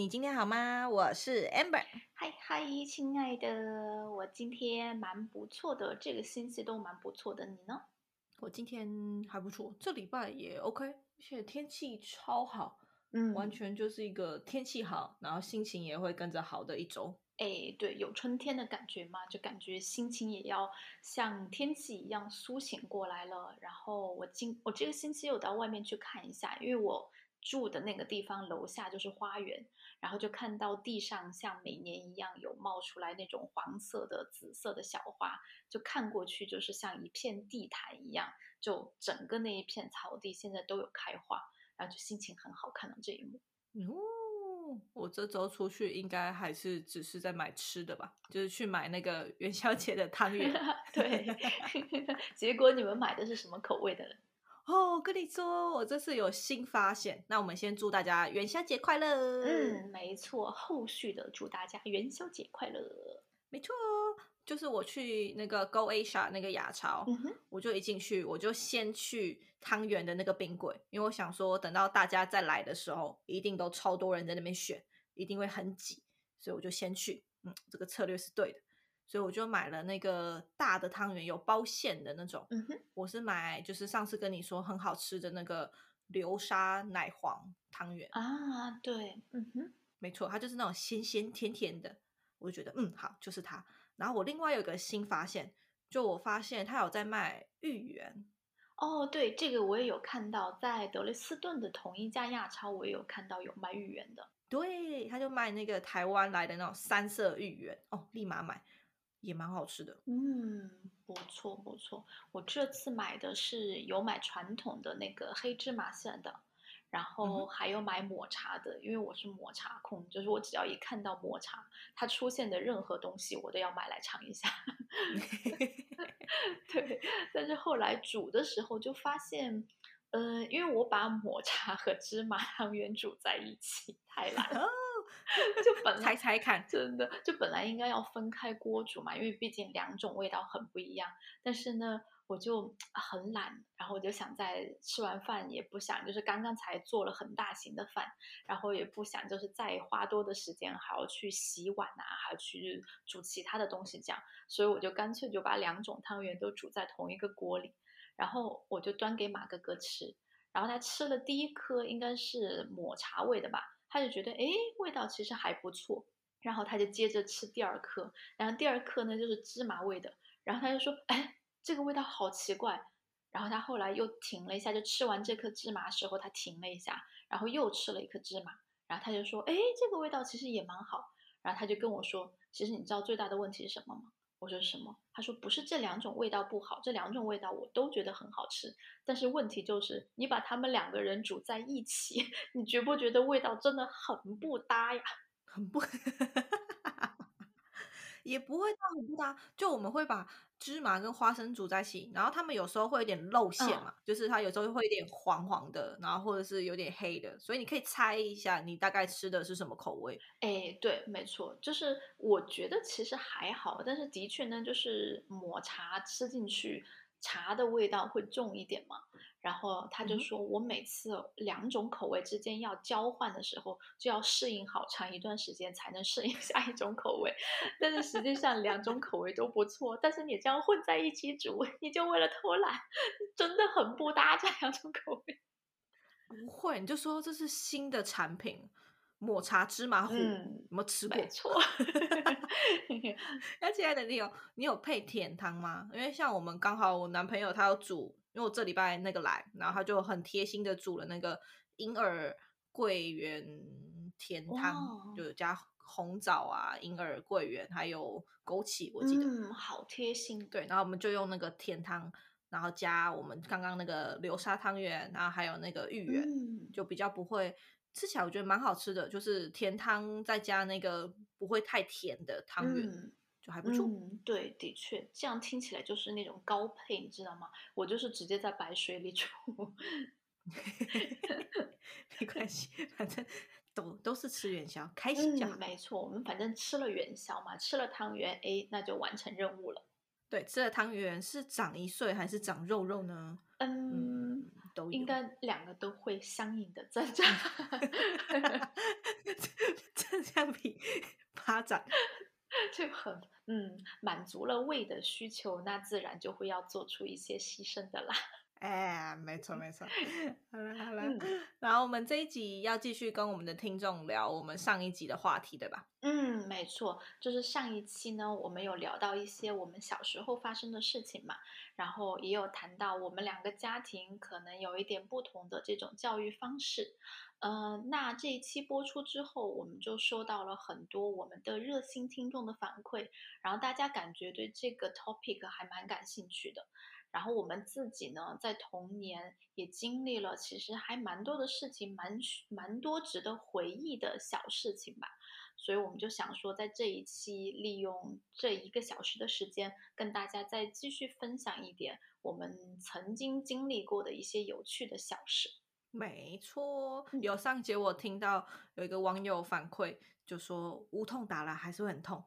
你今天好吗？我是 Amber。嗨嗨，亲爱的，我今天蛮不错的，这个星期都蛮不错的，你呢？我今天还不错，这礼拜也 OK，而且天气超好，嗯完全就是一个天气好，然后心情也会跟着好的一周。哎，对，有春天的感觉嘛，就感觉心情也要像天气一样苏醒过来了。然后我今我这个星期有到外面去看一下，因为我住的那个地方楼下就是花园，然后就看到地上像每年一样有冒出来那种黄色的、紫色的小花，就看过去就是像一片地毯一样，就整个那一片草地现在都有开花，然后就心情很好，看到这一幕。哦，我这周出去应该还是只是在买吃的吧，就是去买那个元宵节的汤圆。对 结果你们买的是什么口味的呢？哦，跟你说，我这次有新发现。那我们先祝大家元宵节快乐。嗯，没错，后续的祝大家元宵节快乐。没错，就是我去那个 Go Asia 那个亚超，嗯，我就一进去，我就先去汤圆的那个冰柜，因为我想说，等到大家再来的时候，一定都超多人在那边选，一定会很挤，所以我就先去。嗯，这个策略是对的，所以我就买了那个大的汤圆，有包馅的那种。嗯哼，我是买就是上次跟你说很好吃的那个流沙奶黄汤圆。啊，对，嗯哼，没错，它就是那种咸咸甜甜的，我就觉得嗯好，就是它。然后我另外有个新发现，就我发现它有在卖芋圆，哦，对，这个我也有看到，在德累斯顿的同一家亚超，我也有看到有卖芋圆的。对，他就卖那个台湾来的那种三色芋圆，哦，立马买，也蛮好吃的。嗯，不错不错。我这次买的是有买传统的那个黑芝麻馅的，然后还有买抹茶的，因为我是抹茶控，就是我只要一看到抹茶，它出现的任何东西，我都要买来尝一下。对，但是后来煮的时候就发现，呃，因为我把抹茶和芝麻 汤圆煮在一起，太懒了。哦，就本来猜猜看，真的，就本来应该要分开锅煮嘛，因为毕竟两种味道很不一样。但是呢，我就很懒，然后我就想在吃完饭也不想，就是刚刚才做了很大型的饭，然后也不想就是再花多的时间还要去洗碗啊，还要去煮其他的东西这样，所以我就干脆就把两种汤圆都煮在同一个锅里，然后我就端给马哥哥吃，然后他吃了第一颗应该是抹茶味的吧。他就觉得，哎，味道其实还不错，然后他就接着吃第二颗，然后第二颗呢就是芝麻味的，然后他就说，哎，这个味道好奇怪，然后他后来又停了一下，就吃完这颗芝麻时候他停了一下，然后又吃了一颗芝麻，然后他就说，哎，这个味道其实也蛮好，然后他就跟我说，其实你知道最大的问题是什么吗？我说什么？他说不是这两种味道不好，这两种味道我都觉得很好吃，但是问题就是你把他们两个人煮在一起，你觉不觉得味道真的很不搭呀？很不，也不会到很不搭，就我们会把芝麻跟花生煮在一起，然后他们有时候会有点露馅嘛，就是它有时候会有点黄黄的，然后或者是有点黑的，所以你可以猜一下你大概吃的是什么口味。哎，对，没错，就是我觉得其实还好，但是的确呢，就是抹茶吃进去，茶的味道会重一点嘛。然后他就说，我每次两种口味之间要交换的时候，就要适应好长一段时间才能适应 下一种口味。但是实际上两种口味都不错，但是你这样混在一起煮，你就为了偷懒，真的很不搭这两种口味。不会，你就说这是新的产品，抹茶芝麻糊，嗯有没有吃过？没错，那 亲爱的，你有你有配甜汤吗？因为像我们刚好我男朋友他要煮，因为我这礼拜那个来，然后他就很贴心的煮了那个银耳桂圆甜汤，哇就加红枣啊、银耳、桂圆还有枸杞，我记得、嗯，好贴心。对，然后我们就用那个甜汤，然后加我们刚刚那个流沙汤圆，然后还有那个芋圆，嗯，就比较不会吃起来，我觉得蛮好吃的，就是甜汤再加那个不会太甜的汤圆。嗯就还不错。嗯，对，的确，这样听起来就是那种高配，你知道吗？我就是直接在白水里煮。没关系，反正都都是吃元宵，开心就好。嗯，没错，我们反正吃了元宵嘛，吃了汤圆，哎，那就完成任务了。对，吃了汤圆是长一岁还是长肉肉呢？嗯，都有应该两个都会相应的增长。发展，就很嗯满足了胃的需求，那自然就会要做出一些牺牲的啦。哎，没错没错。好了好了，嗯然后我们这一集要继续跟我们的听众聊我们上一集的话题，对吧？嗯，没错，就是上一期呢，我们有聊到一些我们小时候发生的事情嘛，然后也有谈到我们两个家庭可能有一点不同的这种教育方式。呃，那这一期播出之后，我们就收到了很多我们的热心听众的反馈，然后大家感觉对这个 topic 还蛮感兴趣的。然后我们自己呢，在童年也经历了其实还蛮多的事情，蛮蛮多值得回忆的小事情吧。所以我们就想说，在这一期利用这一个小时的时间，跟大家再继续分享一点我们曾经经历过的一些有趣的小事。没错，嗯有上节我听到有一个网友反馈，就说无痛打了还是会很痛。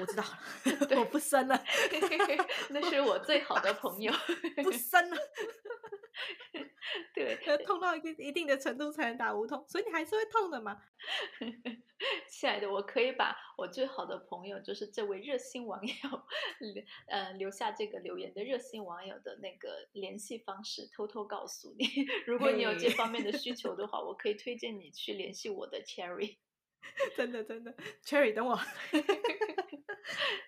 我知道 了，我不生了，那是我最好的朋友。不生了，对，要痛到一个一定的程度才能打无痛，所以你还是会痛的嘛。亲爱的，我可以把我最好的朋友，就是这位热心网友留呃留下这个留言的热心网友的那个联系方式，偷偷告诉你。如果你有这方面的需求的话，我可以推荐你去联系我的 Cherry。真的真的，Cherry 等我。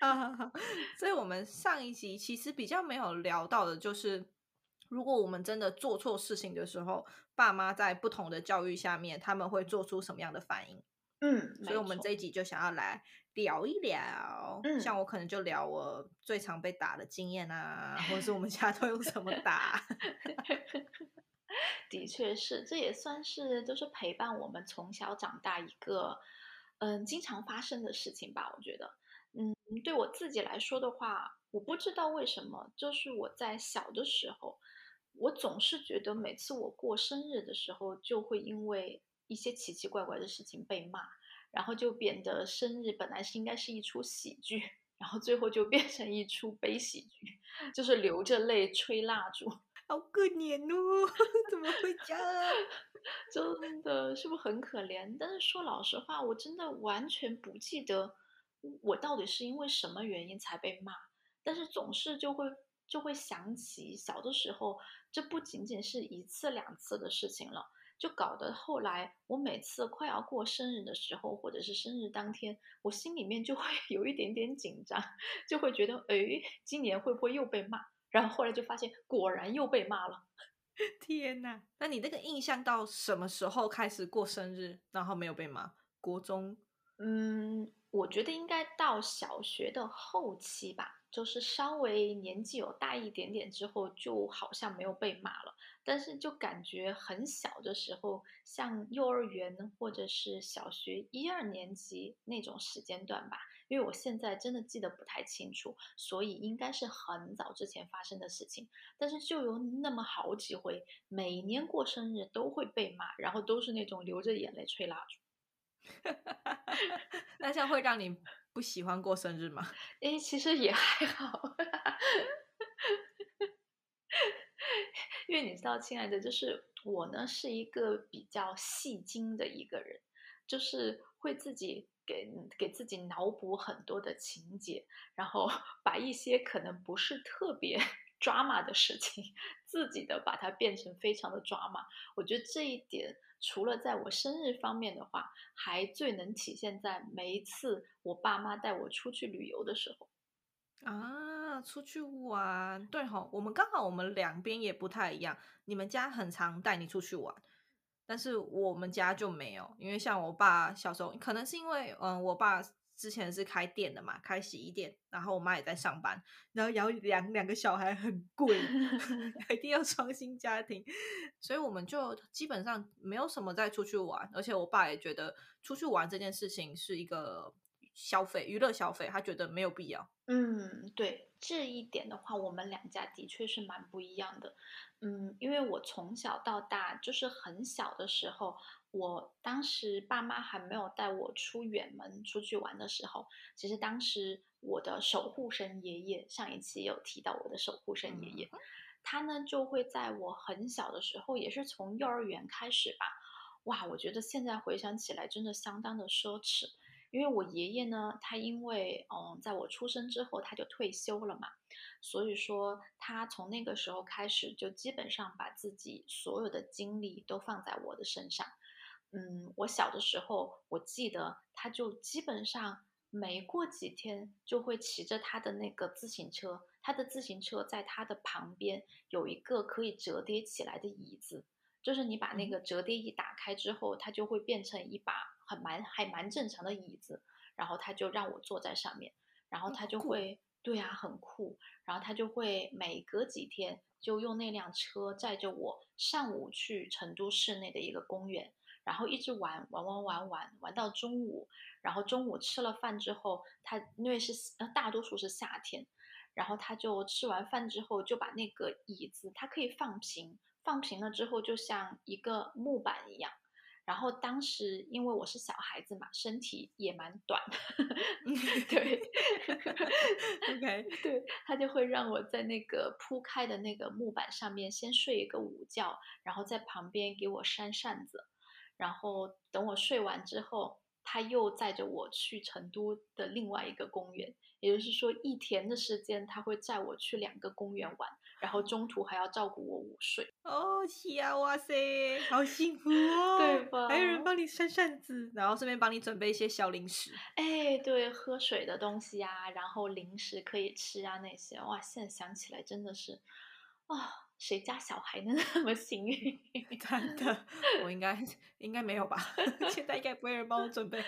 啊好好，所以我们上一集其实比较没有聊到的，就是如果我们真的做错事情的时候，爸妈在不同的教育下面，他们会做出什么样的反应？嗯，所以我们这一集就想要来聊一聊，嗯像我可能就聊我最常被打的经验啊，或者是我们家都用什么打。的确是，这也算是就是陪伴我们从小长大一个嗯经常发生的事情吧。我觉得，嗯，对我自己来说的话，我不知道为什么，就是我在小的时候，我总是觉得每次我过生日的时候，就会因为一些奇奇怪怪的事情被骂，然后就变得生日本来是应该是一出喜剧，然后最后就变成一出悲喜剧，就是流着泪吹蜡烛。好可怜哦，怎么会这样？真的是不是很可怜？但是说老实话，我真的完全不记得我到底是因为什么原因才被骂，但是总是就会就会想起小的时候，这不仅仅是一次两次的事情了，就搞得后来我每次快要过生日的时候，或者是生日当天，我心里面就会 有一点点紧张，就会觉得，哎，今年会不会又被骂？然后后来就发现，果然又被骂了。天呐，那你那个印象到什么时候开始过生日，然后没有被骂？国中嗯，我觉得应该到小学的后期吧，就是稍微年纪有大一点点之后，就好像没有被骂了。但是就感觉很小的时候，像幼儿园或者是小学一二年级那种时间段吧，因为我现在真的记得不太清楚，所以应该是很早之前发生的事情。但是就有那么好几回，每年过生日都会被骂，然后都是那种流着眼泪吹蜡烛。那这样会让你不喜欢过生日吗？诶，其实也还好，因为你知道，亲爱的，就是我呢是一个比较戏精的一个人，就是会自己给给自己脑补很多的情节，然后 把一些可能不是特别 drama 的事情，自己的把它变成非常的 drama。我觉得这一点，除了在我生日方面的话，还最能体现在每一次我爸妈带我出去旅游的时候。啊，出去玩，对吼，我们刚好我们两边也不太一样。你们家很常带你出去玩，但是我们家就没有，因为像我爸小时候，可能是因为嗯，我爸之前是开店的嘛，开洗衣店，然后我妈也在上班，然后要养两个小孩很贵，一定要双薪家庭，所以我们就基本上没有什么再出去玩，而且我爸也觉得出去玩这件事情是一个消费娱乐消费，他觉得没有必要。嗯，对这一点的话，我们两家的确是蛮不一样的。嗯，因为我从小到大就是很小的时候，我当时爸妈还没有带我出远门出去玩的时候，其实当时我的守护神爷爷，上一期有提到我的守护神爷爷，他呢就会在我很小的时候，也是从幼儿园开始吧，哇，我觉得现在回想起来真的相当的奢侈。因为我爷爷呢，他因为嗯，在我出生之后他就退休了嘛，所以说他从那个时候开始就基本上把自己所有的精力都放在我的身上。嗯，我小的时候，我记得他就基本上没过几天就会骑着他的那个自行车，他的自行车在他的旁边有一个可以折叠起来的椅子，就是你把那个折叠椅打开之后，它就会变成一把很蛮还蛮正常的椅子，然后他就让我坐在上面，然后他就会，对啊，很酷，然后他就会每隔几天就用那辆车载着我上午去成都市内的一个公园。然后一直玩玩玩玩玩玩到中午，然后中午吃了饭之后，他因为是呃大多数是夏天，然后他就吃完饭之后就把那个椅子，它可以放平，放平了之后就像一个木板一样。然后当时因为我是小孩子嘛，身体也蛮短，对，OK，对他就会让我在那个铺开的那个木板上面先睡一个午觉，然后在旁边给我扇扇子。然后等我睡完之后，他又载着我去成都的另外一个公园，也就是说一天的时间，他会载我去两个公园玩，然后中途还要照顾我午睡。哦天，哇塞，好幸福哦，对吧？还有人帮你扇扇子，然后顺便帮你准备一些小零食。哎，对，喝水的东西啊，然后零食可以吃啊，那些哇，现在想起来真的是，啊。谁家小孩能那么幸运？真的，我应该应该没有吧？现在应该不会有人帮我准备。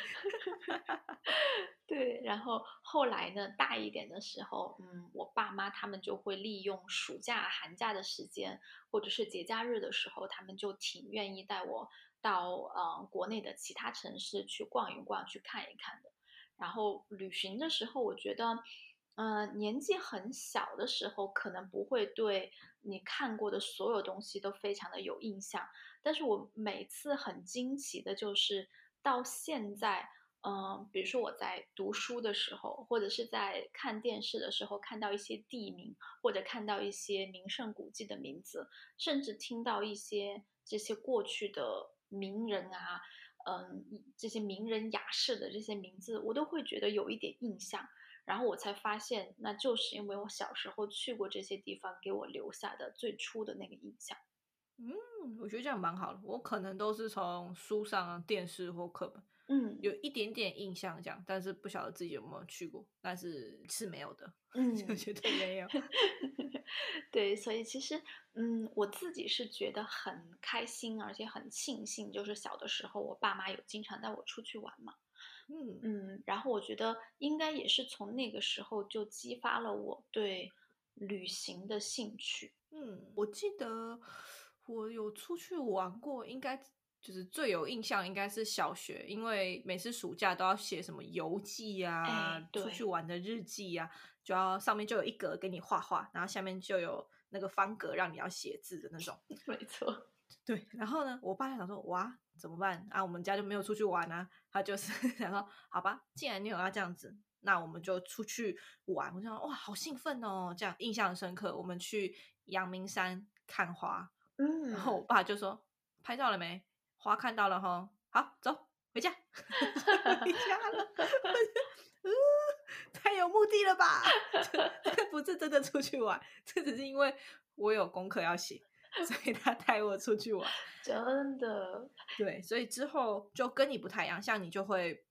对，然后后来呢，大一点的时候，嗯，我爸妈他们就会利用暑假、寒假的时间，或者是节假日的时候，他们就挺愿意带我到呃国内的其他城市去逛一逛、去看一看的。然后旅行的时候，我觉得。嗯，年纪很小的时候，可能不会对你看过的所有东西都非常的有印象。但是我每次很惊奇的就是，到现在，嗯，比如说我在读书的时候，或者是在看电视的时候，看到一些地名，或者看到一些名胜古迹的名字，甚至听到一些这些过去的名人啊，嗯，这些名人雅士的这些名字，我都会觉得有一点印象。然后我才发现，那就是因为我小时候去过这些地方，给我留下的最初的那个印象。嗯，我觉得这样蛮好的。我可能都是从书上、电视或课本，嗯，有一点点印象这样，但是不晓得自己有没有去过，但是是没有的。嗯，绝对没有。对，所以其实，嗯，我自己是觉得很开心，而且很庆幸，就是小的时候我爸妈有经常带我出去玩嘛。嗯嗯，然后我觉得应该也是从那个时候就激发了我对旅行的兴趣。嗯，我记得我有出去玩过，应该就是最有印象应该是小学，因为每次暑假都要写什么游记啊，出去玩的日记啊，就要上面就有一格给你画画，然后下面就有那个方格让你要写字的那种。没错，对。然后呢，我爸就想说，哇。怎么办啊？我们家就没有出去玩啊。他就是 想说，好吧，既然你有要这样子，那我们就出去玩。我想，哇，好兴奋哦，这样印象深刻。我们去阳明山看花，嗯，然后我爸就说，拍照了没？花看到了哈，好，走回家，回家了。嗯，太有目的了吧？这不是真的出去玩，这只是因为我有功课要写。所以他带我出去玩，真的对，所以之后就跟你不太一样，像你就会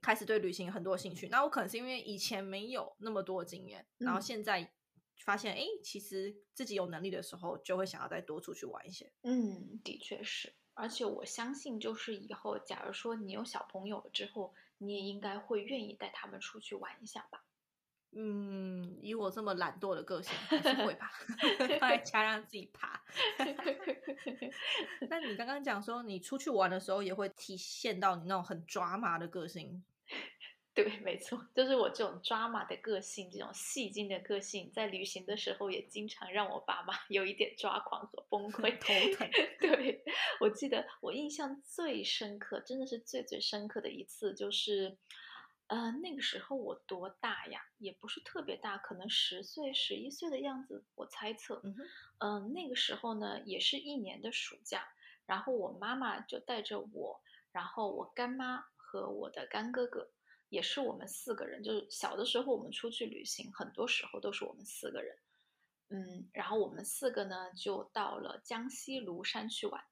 开始对旅行很多兴趣。那我可能是因为以前没有那么多经验，然后现在发现，哎，其实自己有能力的时候，就会想要再多出去玩一些。嗯，的确是，而且我相信，就是以后假如说你有小朋友了之后，你也应该会愿意带他们出去玩一下吧。嗯，以我这么懒惰的个性，还是会吧，放在家让自己爬。那你刚刚讲说，你出去玩的时候也会体现到你那种很抓马的个性。对，没错，就是我这种抓马的个性，这种戏精的个性，在旅行的时候也经常让我爸妈有一点抓狂和崩溃、头疼。对我记得，我印象最深刻，真的是最最深刻的一次，就是。呃，那个时候我多大呀？也不是特别大，可能十岁、十一岁的样子，我猜测。嗯，那个时候呢，也是一年的暑假，然后我妈妈就带着我，然后我干妈和我的干哥哥，也是我们四个人，就是小的时候我们出去旅行，很多时候都是我们四个人。嗯，然后我们四个呢就到了江西庐山去玩。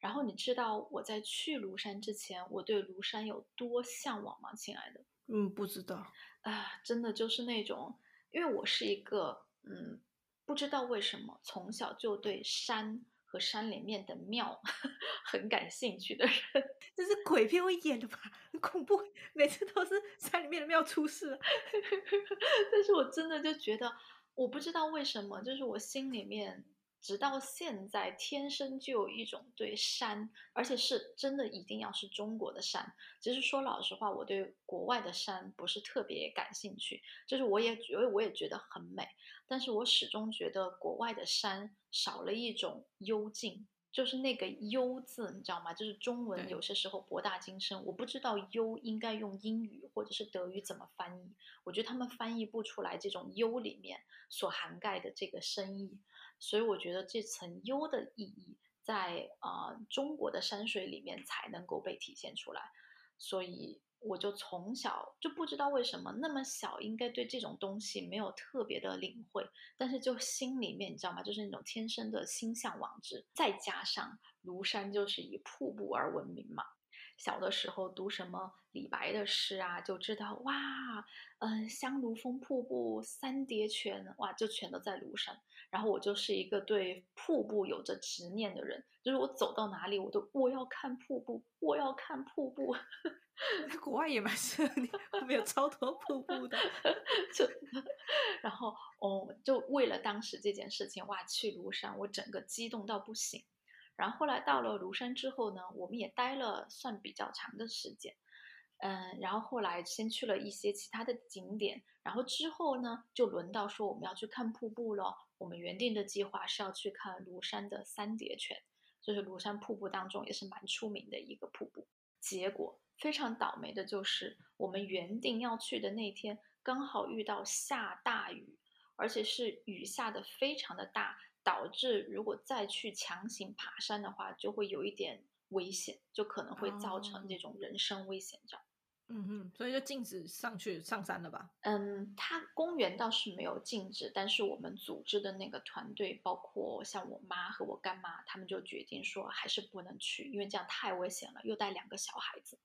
然后你知道我在去庐山之前，我对庐山有多向往吗，亲爱的？嗯，不知道。啊，真的就是那种，因为我是一个嗯，不知道为什么从小就对山和山里面的庙 很感兴趣的人。这是鬼片会演的吧？很恐怖，每次都是山里面的庙出事。但是我真的就觉得，我不知道为什么，就是我心里面。直到现在，天生就有一种对山，而且是真的一定要是中国的山。其实说老实话，我对国外的山不是特别感兴趣，就是我也觉我也觉得很美，但是我始终觉得国外的山少了一种幽静，就是那个幽字，你知道吗？就是中文有些时候博大精深，我不知道幽应该用英语或者是德语怎么翻译，我觉得他们翻译不出来这种幽里面所涵盖的这个深意。所以我觉得这层幽的意义在啊中国的山水里面才能够被体现出来，所以我就从小就不知道为什么那么小应该对这种东西没有特别的领会，但是就心里面你知道吗？就是那种天生的心向往之，再加上庐山就是以瀑布而闻名嘛。小的时候读什么李白的诗啊，就知道哇，嗯，香炉峰瀑布三叠泉，哇，就全都在庐山。然后我就是一个对瀑布有着执念的人，就是我走到哪里，我都我要看瀑布，我要看瀑布。在 国外也蛮适合你，我们有超多瀑布的。就，然后哦，就为了当时这件事情，哇，去庐山，我整个激动到不行。然后后来到了庐山之后呢，我们也待了算比较长的时间，嗯，然后后来先去了一些其他的景点，然后之后呢，就轮到说我们要去看瀑布了。我们原定的计划是要去看庐山的三叠泉，就是庐山瀑布当中也是蛮出名的一个瀑布。结果非常倒霉的就是，我们原定要去的那天刚好遇到下大雨，而且是雨下的非常的大。导致如果再去强行爬山的话，就会有一点危险，就可能会造成这种人身危险这样。嗯嗯，所以就禁止上去上山了吧？嗯，它公园倒是没有禁止，但是我们组织的那个团队，包括像我妈和我干妈，他们就决定说还是不能去，因为这样太危险了，又带两个小孩子。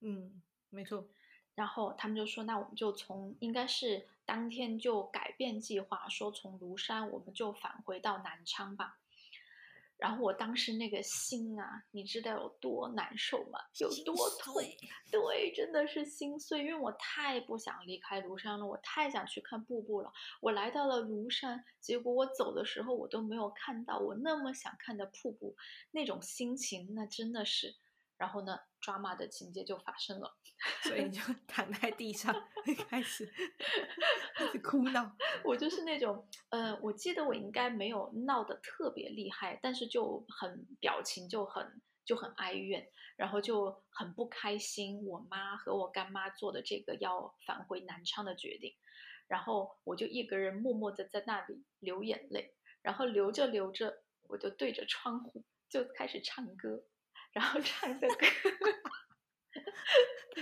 嗯，没错。然后他们就说，那我们就从应该是。当天就改变计划，说从庐山我们就返回到南昌吧。然后我当时那个心啊，你知道有多难受吗？有多痛？对，真的是心碎，因为我太不想离开庐山了，我太想去看瀑布了。我来到了庐山，结果我走的时候我都没有看到我那么想看的瀑布，那种心情那真的是。然后呢，抓马的情节就发生了，所以你就躺在地上开始开始哭闹。我就是那种，呃，我记得我应该没有闹得特别厉害，但是就很表情就很就很哀怨，然后就很不开心。我妈和我干妈做的这个要返回南昌的决定，然后我就一个人默默的在那里流眼泪，然后流着流着，我就对着窗户就开始唱歌。然后唱的歌，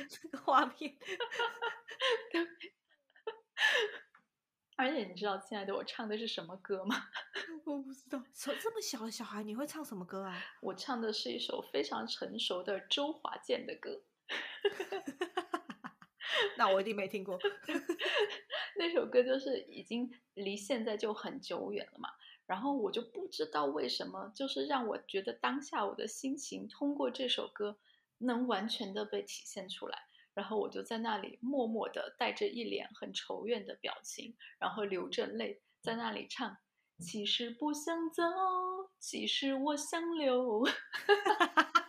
这个画面，而且你知道亲爱的我唱的是什么歌吗？我不知道，这这么小的小孩你会唱什么歌啊？我唱的是一首非常成熟的周华健的歌，那我一定没听过。那首歌就是已经离现在就很久远了嘛。然后我就不知道为什么，就是让我觉得当下我的心情通过这首歌能完全的被体现出来。然后我就在那里默默的带着一脸很愁怨的表情，然后流着泪在那里唱：其实不想走，其实我想留。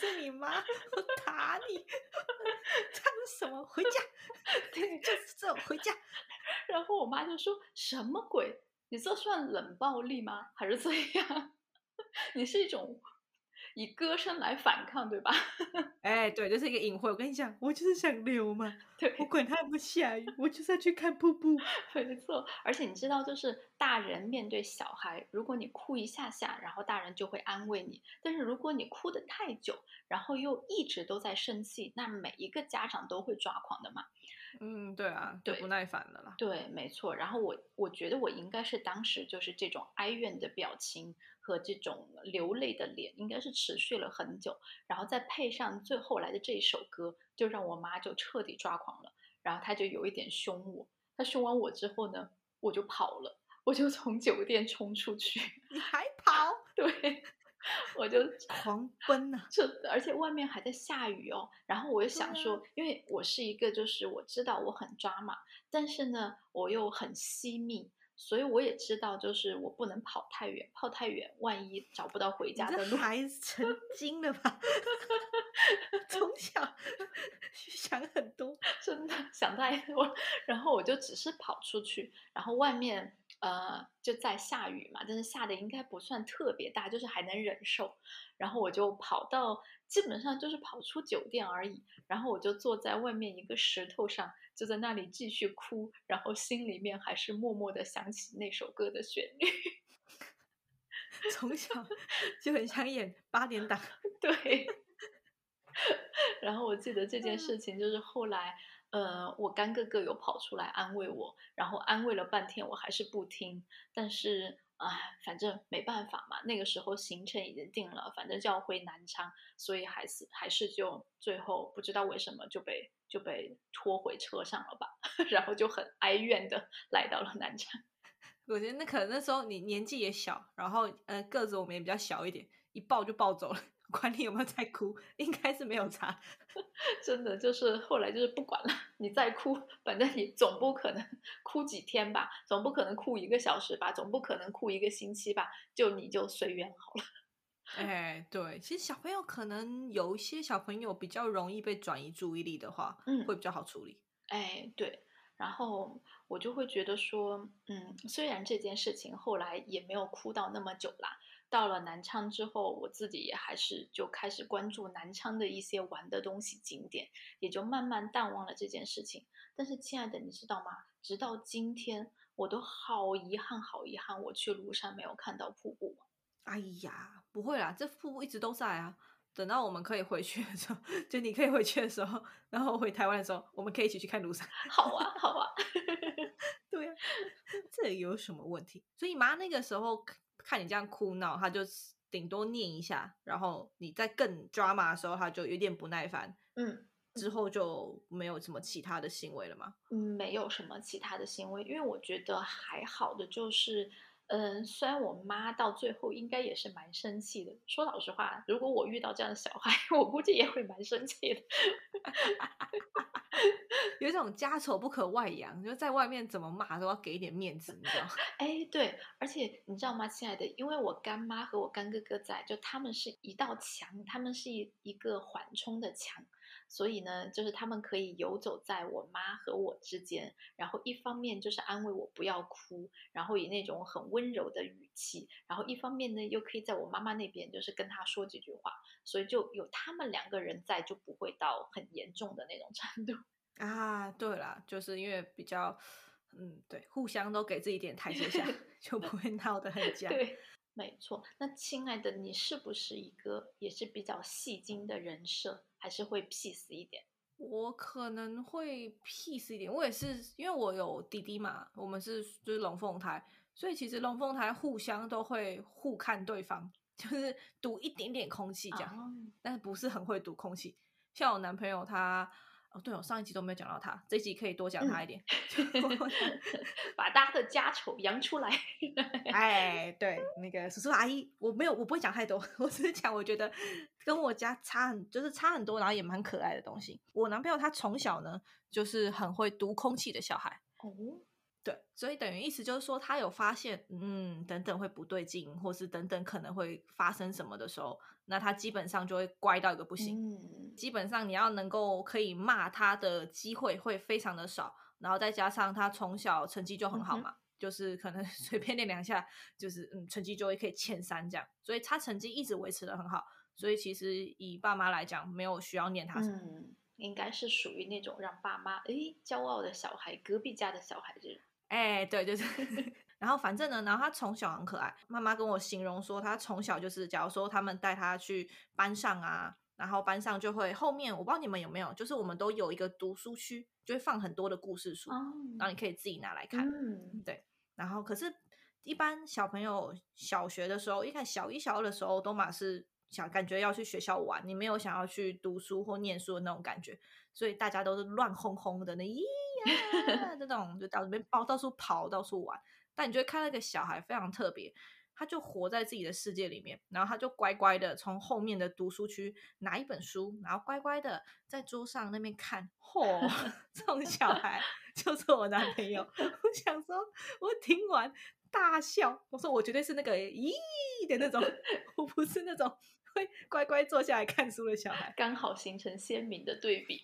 是你妈，我打你！唱什么？回家？对，就是这种回家。然后我妈就说什么鬼？你这算冷暴力吗？还是怎样？你是一种以歌声来反抗，对吧？哎，对，这是一个隐晦。我跟你讲，我就是想流嘛，对，我管它有没有下雨，我就是要去看瀑布。没错，而且你知道，就是大人面对小孩，如果你哭一下下，然后大人就会安慰你；但是如果你哭得太久，然后又一直都在生气，那每一个家长都会抓狂的嘛。嗯，对啊，就对不耐烦了啦。对，没错。然后我我觉得我应该是当时就是这种哀怨的表情和这种流泪的脸，应该是持续了很久。然后再配上最后来的这一首歌，就让我妈就彻底抓狂了。然后她就有一点凶我，她凶完我之后呢，我就跑了，我就从酒店冲出去，你还跑，对，我就狂奔呐、就而且外面还在下雨哦，然后我就想说，因为我是一个就是我知道我很抓马，但是呢我又很惜命，所以我也知道就是我不能跑太远，跑太远万一找不到回家的路。孩子成 精了吧？从小 想很多，真的想太多，然后我就只是跑出去，然后外面呃就在下雨嘛，但是下的应该不算特别大，就是还能忍受。然后我就跑到，基本上就是跑出酒店而已。然后我就坐在外面一个石头上，就在那里继续哭，然后心里面还是默默的想起那首歌的旋律。从小就很想演八点档。对。然后我记得这件事情就是后来，呃，我干哥哥有跑出来安慰我，然后安慰了半天，我还是不听。但是，哎，反正没办法嘛，那个时候行程已经定了，反正就要回南昌，所以还是还是就最后不知道为什么就被就被拖回车上了吧，然后就很哀怨的 来到了南昌。我觉得那可能那时候你年纪也小，然后呃个子我们也比较小一点，一抱就抱走了，管你有没有在哭，应该是没有差。真的就是后来就是不管了，你再哭，反正你总不可能 哭几天吧，总不可能哭一个小时吧，总不可能哭一个星期吧，就你就随缘好了。哎，对，其实小朋友可能有一些小朋友比较容易被转移注意力的话，嗯会比较好处理。哎，对，然后我就会觉得说，嗯，虽然这件事情后来也没有哭到那么久啦，到了南昌之后，我自己也还是就开始关注南昌的一些玩的东西景点，也就慢慢淡忘了这件事情。但是，亲爱的，你知道吗？直到今天，我都好遗憾，好遗憾，我去庐山没有看到瀑布。哎呀，不会啦，这瀑布一直都在啊。等到我们可以回去的时候，就你可以回去的时候，然后回台湾的时候，我们可以一起去看庐山。好啊，好啊。对啊，这有什么问题？所以妈那个时候看你这样哭闹，他就顶多念一下，然后你在更 drama 的时候，他就有点不耐烦，嗯。之后就没有什么其他的行为了吗？嗯，没有什么其他的行为，因为我觉得还好的就是，嗯，虽然我妈到最后应该也是蛮生气的。说老实话，如果我遇到这样的小孩，我估计也会蛮生气的。有一种家丑不可外扬，就在外面怎么骂都要给一点面子，你知道吗？哎，对，而且你知道吗，亲爱的，因为我干妈和我干哥哥在，就他们是一道墙，他们是一一个缓冲的墙，所以呢，就是他们可以游走在我妈和我之间，然后一方面就是安慰我不要哭，然后以那种很温柔的语气，然后一方面呢又可以在我妈妈那边就是跟她说几句话，所以就有他们两个人在，就不会到很严重的那种程度。啊，对啦，就是因为比较，嗯，对，互相都给自己一点台阶下，就不会闹得很僵。对，没错。那亲爱的，你是不是一个也是比较戏精的人设，还是会 peace 一点？我可能会 peace 一点，我也是，因为我有弟弟嘛，我们是就是龙凤胎，所以其实龙凤胎互相都会互看对方，就是读一点点空气这样，哦但是不是很会读空气。像我男朋友他，哦，对，哦上一集都没有讲到他，这一集可以多讲他一点。把大家的家丑扬出来。哎，对，那个叔叔阿姨，我没有，我不会讲太多，我只是讲我觉得跟我家差很，就是差很多，然后也蛮可爱的东西。我男朋友他从小呢，就是很会读空气的小孩，哦，对，所以等于意思就是说，他有发现，嗯，等等会不对劲，或是等等可能会发生什么的时候，那他基本上就会乖到一个不行。嗯，基本上你要能够可以骂他的机会会非常的少，然后再加上他从小成绩就很好嘛，就是可能 随便练两下，就是嗯成绩就会可以前三这样，所以他成绩一直维持的很好，所以其实以爸妈来讲，没有需要念他什么。嗯，应该是属于那种让爸妈诶骄傲的小孩，隔壁家的小孩这种。哎，对，就是。然后反正呢，然后他从小很可爱。妈妈跟我形容说，他从小就是，假如说他们带他去班上啊，然后班上就会后面，我不知道你们有没有，就是我们都有一个读书区，就会放很多的故事书，然后你可以自己拿来看。嗯，对。然后可是，一般小朋友小学的时候，一开始小一、小二的时候，都嘛是想感觉要去学校玩，你没有想要去读书或念书的那种感觉，所以大家都是乱哄哄的，那咦呀这种就到这边跑，到处跑，到处玩。但你就会看那个小孩非常特别，他就活在自己的世界里面，然后他就乖乖的从后面的读书区拿一本书，然后乖乖的在桌上那边看。嚯，这种小孩就是我男朋友。我想说，我听完大笑，我说我绝对是那个咦的那种，我不是那种会乖乖坐下来看书的小孩，刚好形成鲜明的对比。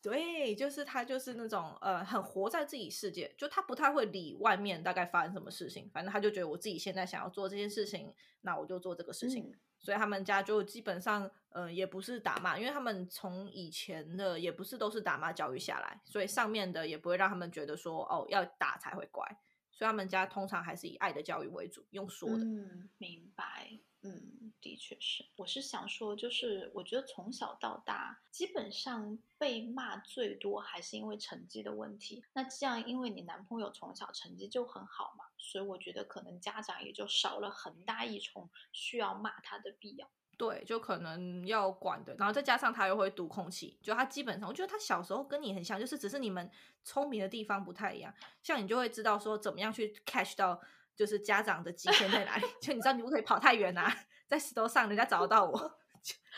对，就是他，就是那种呃，很活在自己世界，就他不太会理外面大概发生什么事情，反正他就觉得我自己现在想要做这件事情，那我就做这个事情。所以他们家就基本上呃，也不是打骂，因为他们从以前的也不是都是打骂教育下来，所以上面的也不会让他们觉得说哦要打才会乖，所以他们家通常还是以爱的教育为主，用说的。嗯，明白。嗯，的确是。我是想说，就是我觉得从小到大，基本上被骂最多还是因为成绩的问题。那这样，因为你男朋友从小成绩就很好嘛，所以我觉得可能家长也就少了很大一重需要骂他的必要。对，就可能要管的。然后再加上他又会读空气，就他基本上，我觉得他小时候跟你很像，就是只是你们聪明的地方不太一样。像你就会知道说怎么样去 catch 到。就是家长的极限在哪里？就你知道你不可以跑太远啊，在石头上人家找得到我，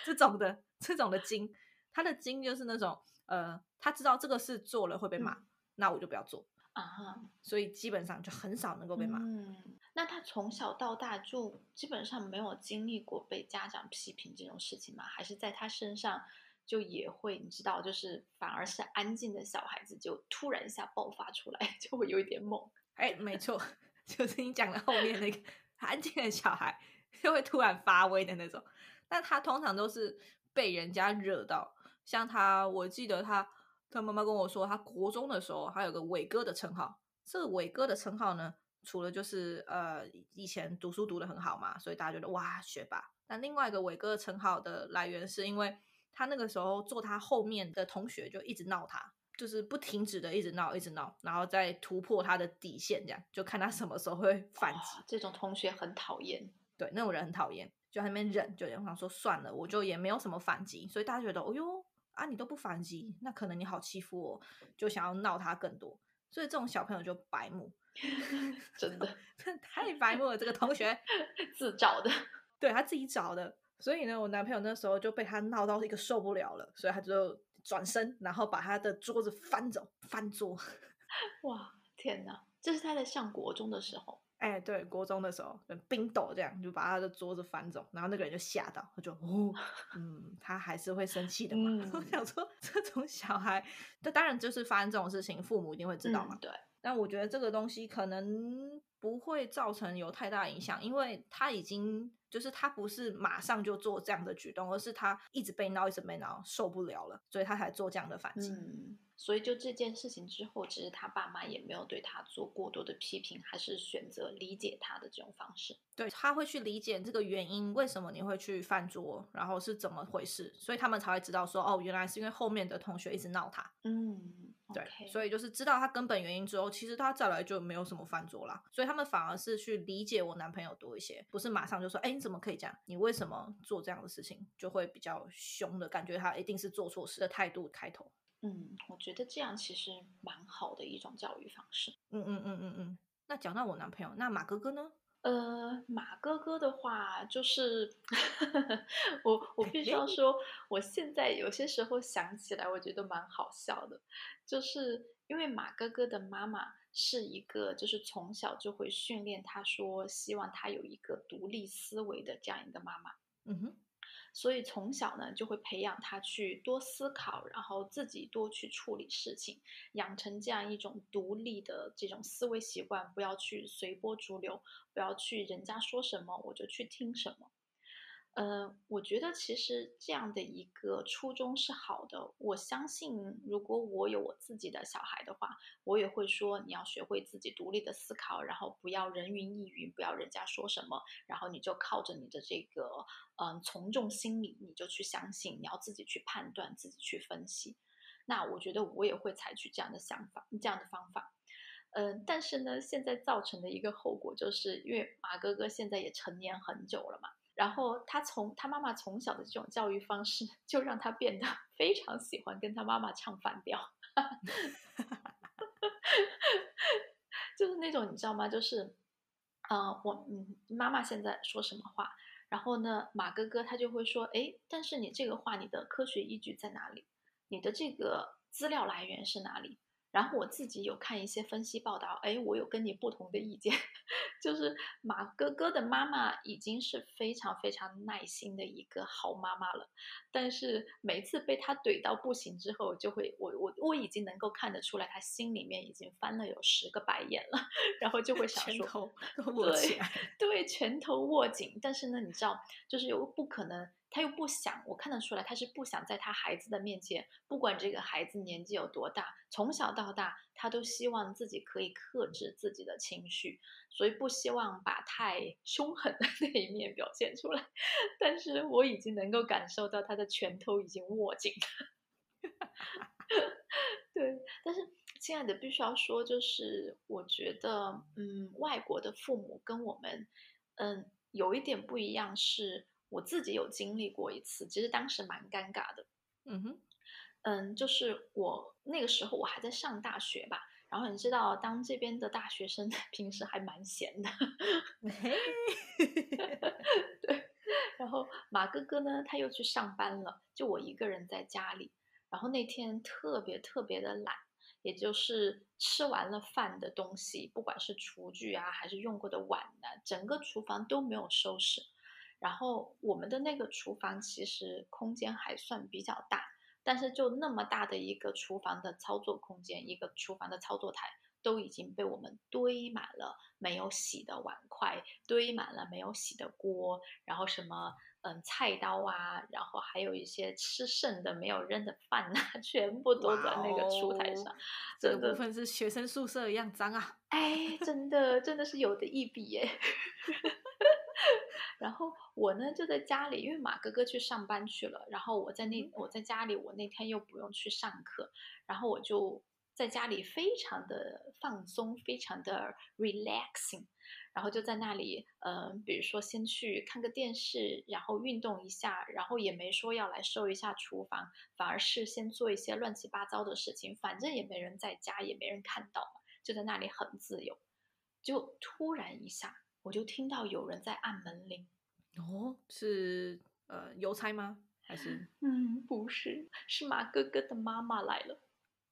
这种的这种的精，他的精就是那种呃，他知道这个事做了会被骂，那我就不要做啊，所以基本上就很少能够被骂。嗯，那他从小到大就基本上没有经历过被家长批评这种事情吗？还是在他身上就也会？你知道，就是反而是安静的小孩子就突然一下爆发出来，就会有一点猛。哎，没错。就是你讲的后面那个安静的小孩，就会突然发威的那种。但他通常都是被人家惹到。像他，我记得他，他妈妈跟我说，他国中的时候，他有个伟哥的称号。这个伟哥的称号呢，除了就是呃以前读书读的很好嘛，所以大家觉得哇学霸。那另外一个伟哥的称号的来源，是因为他那个时候坐他后面的同学就一直闹他。就是不停止的一直闹，一直闹，然后再突破他的底线，这样就看他什么时候会反击。这种同学很讨厌，对那种人很讨厌，就在那边忍，就有想说算了，我就也没有什么反击，所以大家觉得，哦哟啊，你都不反击，那可能你好欺负我，就想要闹他更多。所以这种小朋友就白目，真的，太白目了。这个同学 自找的，对他自己找的。所以呢，我男朋友那时候就被他闹到一个受不了了，所以他就。转身，然后把他的桌子翻走，翻桌。哇，天哪！这是他在上国中的时候。哎，对，国中的时候，冰斗这样就把他的桌子翻走，然后那个人就吓到，他就哦，嗯，他还是会生气的嘛。我想说，这种小孩，这当然就是发生这种事情，父母一定会知道嘛。对。但我觉得这个东西可能不会造成有太大影响，因为他已经。就是他不是马上就做这样的举动，而是他一直被闹，一直被闹，受不了了，所以他才做这样的反击。嗯，所以就这件事情之后，其实他爸妈也没有对他做过多的批评，还是选择理解他的这种方式。对他会去理解这个原因，为什么你会去饭桌，然后是怎么回事，所以他们才会知道说，哦，原来是因为后面的同学一直闹他。嗯。对，所以就是知道他根本原因之后，其实他再来就没有什么饭桌啦。所以他们反而是去理解我男朋友多一些，不是马上就说，哎，你怎么可以这样？你为什么做这样的事情？就会比较凶的感觉，他一定是做错事的态度开头。嗯，我觉得这样其实蛮好的一种教育方式。嗯嗯嗯嗯嗯。那讲到我男朋友，那马哥哥呢？呃，马哥哥的话，就是 我我必须要 说，我现在有些时候想起来，我觉得蛮好笑的，就是因为马哥哥的妈妈是一个，就是从小就会训练他说，希望他有一个独立思维的这样一个妈妈。嗯哼。所以从小呢，就会培养他去多思考，然后自己多去处理事情，养成这样一种独立的这种思维习惯，不要去随波逐流，不要去人家说什么我就去听什么。呃，我觉得其实这样的一个初衷是好的。我相信，如果我有我自己的小孩的话，我也会说你要学会自己独立的思考，然后不要人云亦云，不要人家说什么，然后你就靠着你的这个嗯从众心理，你就去相信，你要自己去判断，自己去分析。那我觉得我也会采取这样的想法，这样的方法。嗯，但是呢，现在造成的一个后果就是，因为马哥哥现在也成年很久了嘛。然后他从他妈妈从小的这种教育方式，就让他变得 非常喜欢跟他妈妈唱反调，就是那种你知道吗？就是，呃，我嗯，妈妈现在说什么话，然后呢，马哥哥他就会说，哎，但是你这个话，你的科学依据在哪里？你的这个资料来源是哪里？然后我自己有看一些分析报道，哎，我有跟你不同的意见，就是马哥哥的妈妈已经是非常非常耐心的一个好妈妈了，但是每次被他怼到不行之后，就会我我我已经能够看得出来，他心里面已经翻了有十个白眼了，然后就会想说，对 对，拳头握紧，但是呢，你知道，就是又不可能。他又不想，我看得出来，他是不想在他孩子的面前，不管这个孩子年纪有多大，从小到大，他都希望自己可以克制自己的情绪，所以不希望把太凶狠的 那一面表现出来。但是我已经能够感受到他的拳头已经握紧了。对，但是亲爱的，必须要说，就是我觉得，嗯，外国的父母跟我们，嗯，有一点不一样是。我自己有经历过一次，其实当时蛮尴尬的。嗯哼，嗯，就是我那个时候我还在上大学吧，然后你知道，当这边的大学生 平时还蛮闲的。对，然后马哥哥呢，他又去上班了，就我一个人在家里。然后那天特别特别的懒，也就是吃完了饭的东西，不管是厨具啊，还是用过的碗呢，整个厨房都没有收拾。然后我们的那个厨房其实空间还算比较大，但是就那么大的一个厨房的操作空间，一个厨房的操作台都已经被我们堆满了没有洗的碗筷，堆满了没有洗的锅，然后什么嗯菜刀啊，然后还有一些吃剩的没有扔的饭啊，全部都在那个厨台上。这个部分是学生宿舍一样脏啊！哎，真的真的是有的一比耶。然后我呢就在家里，因为马哥哥去上班去了，然后我在那我在家里，我那天又不用去上课，然后我就在家里非常的放松，非常的 relaxing，然后就在那里，嗯，比如说先去看个电视，然后运动一下，然后也没说要来收一下厨房，反而是先做一些乱七八糟的事情，反正也没人在家，也没人看到嘛，就在那里很自由，就突然一下。我就听到有人在按门铃，哦，是呃邮差吗？还是嗯，不是，是马哥哥的妈妈来了。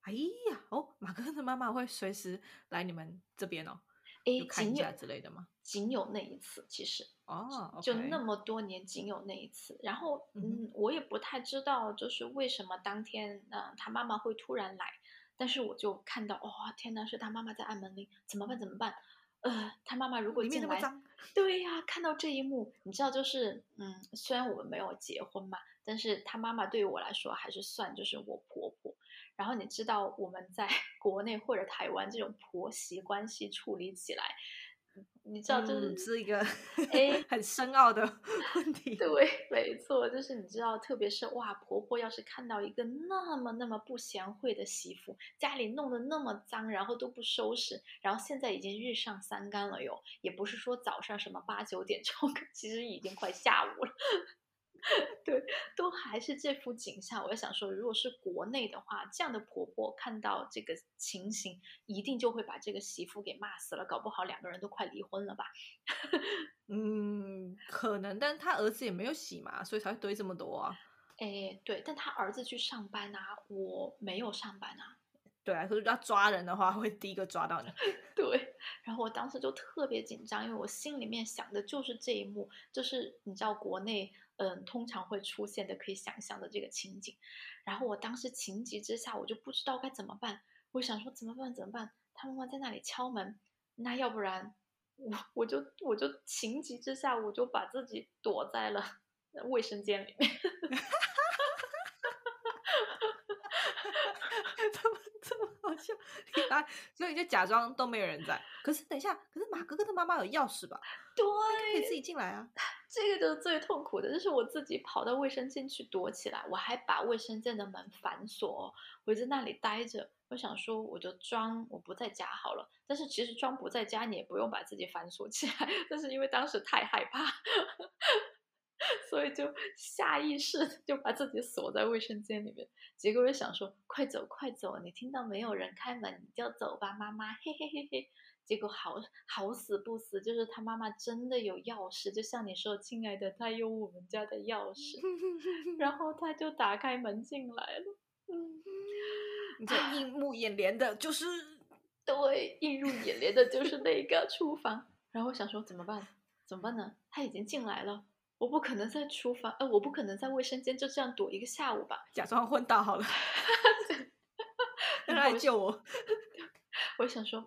哎呀，哦，马哥哥的妈妈会随时来你们这边哦，哎，看一下之类的吗？仅有那一次，其实哦，就那么多年，仅有那一次。然后嗯，我也不太知道，就是为什么当天嗯他妈妈会突然来，但是我就看到，哦，天哪，是他妈妈在按门铃，怎么办？怎么办？呃，他妈妈如果进来，对呀，看到这一幕，你知道，就是，嗯，虽然我们没有结婚嘛，但是他妈妈对于我来说还是算就是我婆婆。然后你知道我们在 国内或者台湾这种婆媳关系处理起来。你知道，就是是一个哎很深奥的 问题。对，没错，就是你知道，特别是哇，婆婆要是看到一个那么那么不贤惠的媳妇，家里弄得那么脏，然后都不收拾，然后现在已经日上三竿了哟，也不是说早上什么八九点钟，其实已经快下午了。对，都还是这幅景象。我在想说，如果是国内的话，这样的婆婆看到这个情形，一定就会把这个媳妇给骂死了，搞不好两个人都快离婚了吧？嗯，可能，但他儿子也没有洗嘛，所以才会堆这么多啊。哎，对，但他儿子去上班啊，我没有上班啊。对啊，可是要抓人的话，会第一个抓到你。对，然后我当时就特别紧张，因为我心里面想的就是这一幕，就是你知道国内。嗯，通常会出现的可以想象的这个情景，然后我当时情急之下，我就不知道该怎么办。我想说怎么办？怎么办？他妈妈在那里敲门，那要不然我我就我就情急之下，我就把自己躲在了卫生间里面。怎么这么好笑？你来，所以你就假装都没有人在。可是等一下，可是马哥哥的妈妈有钥匙吧？对，可以自己进来啊。这个就是最痛苦的，就是我自己跑到卫生间去躲起来，我还把卫生间的门反锁，我在那里待着。我想说，我就装我不在家好了。但是其实装不在家，你也不用把自己反锁起来。但是因为当时太害怕。所以就下意识就把自己锁在卫生间里面，结果又想说快走快走，你听到没有人开门你就走吧，妈妈嘿嘿嘿嘿。结果好 好死不死，就是他妈妈真的有钥匙，就像你说，亲爱的，他有我们家的钥匙，然后他就打开门进来了。嗯，你这映入眼帘的就是对，映入眼帘的就是那个厨房。然后我想说怎么办？怎么办呢？他已经进来了。我不可能在厨房，呃，我不可能在卫生间就这样躲一个下午吧？假装昏倒好了 让他来救我！我想说，唉，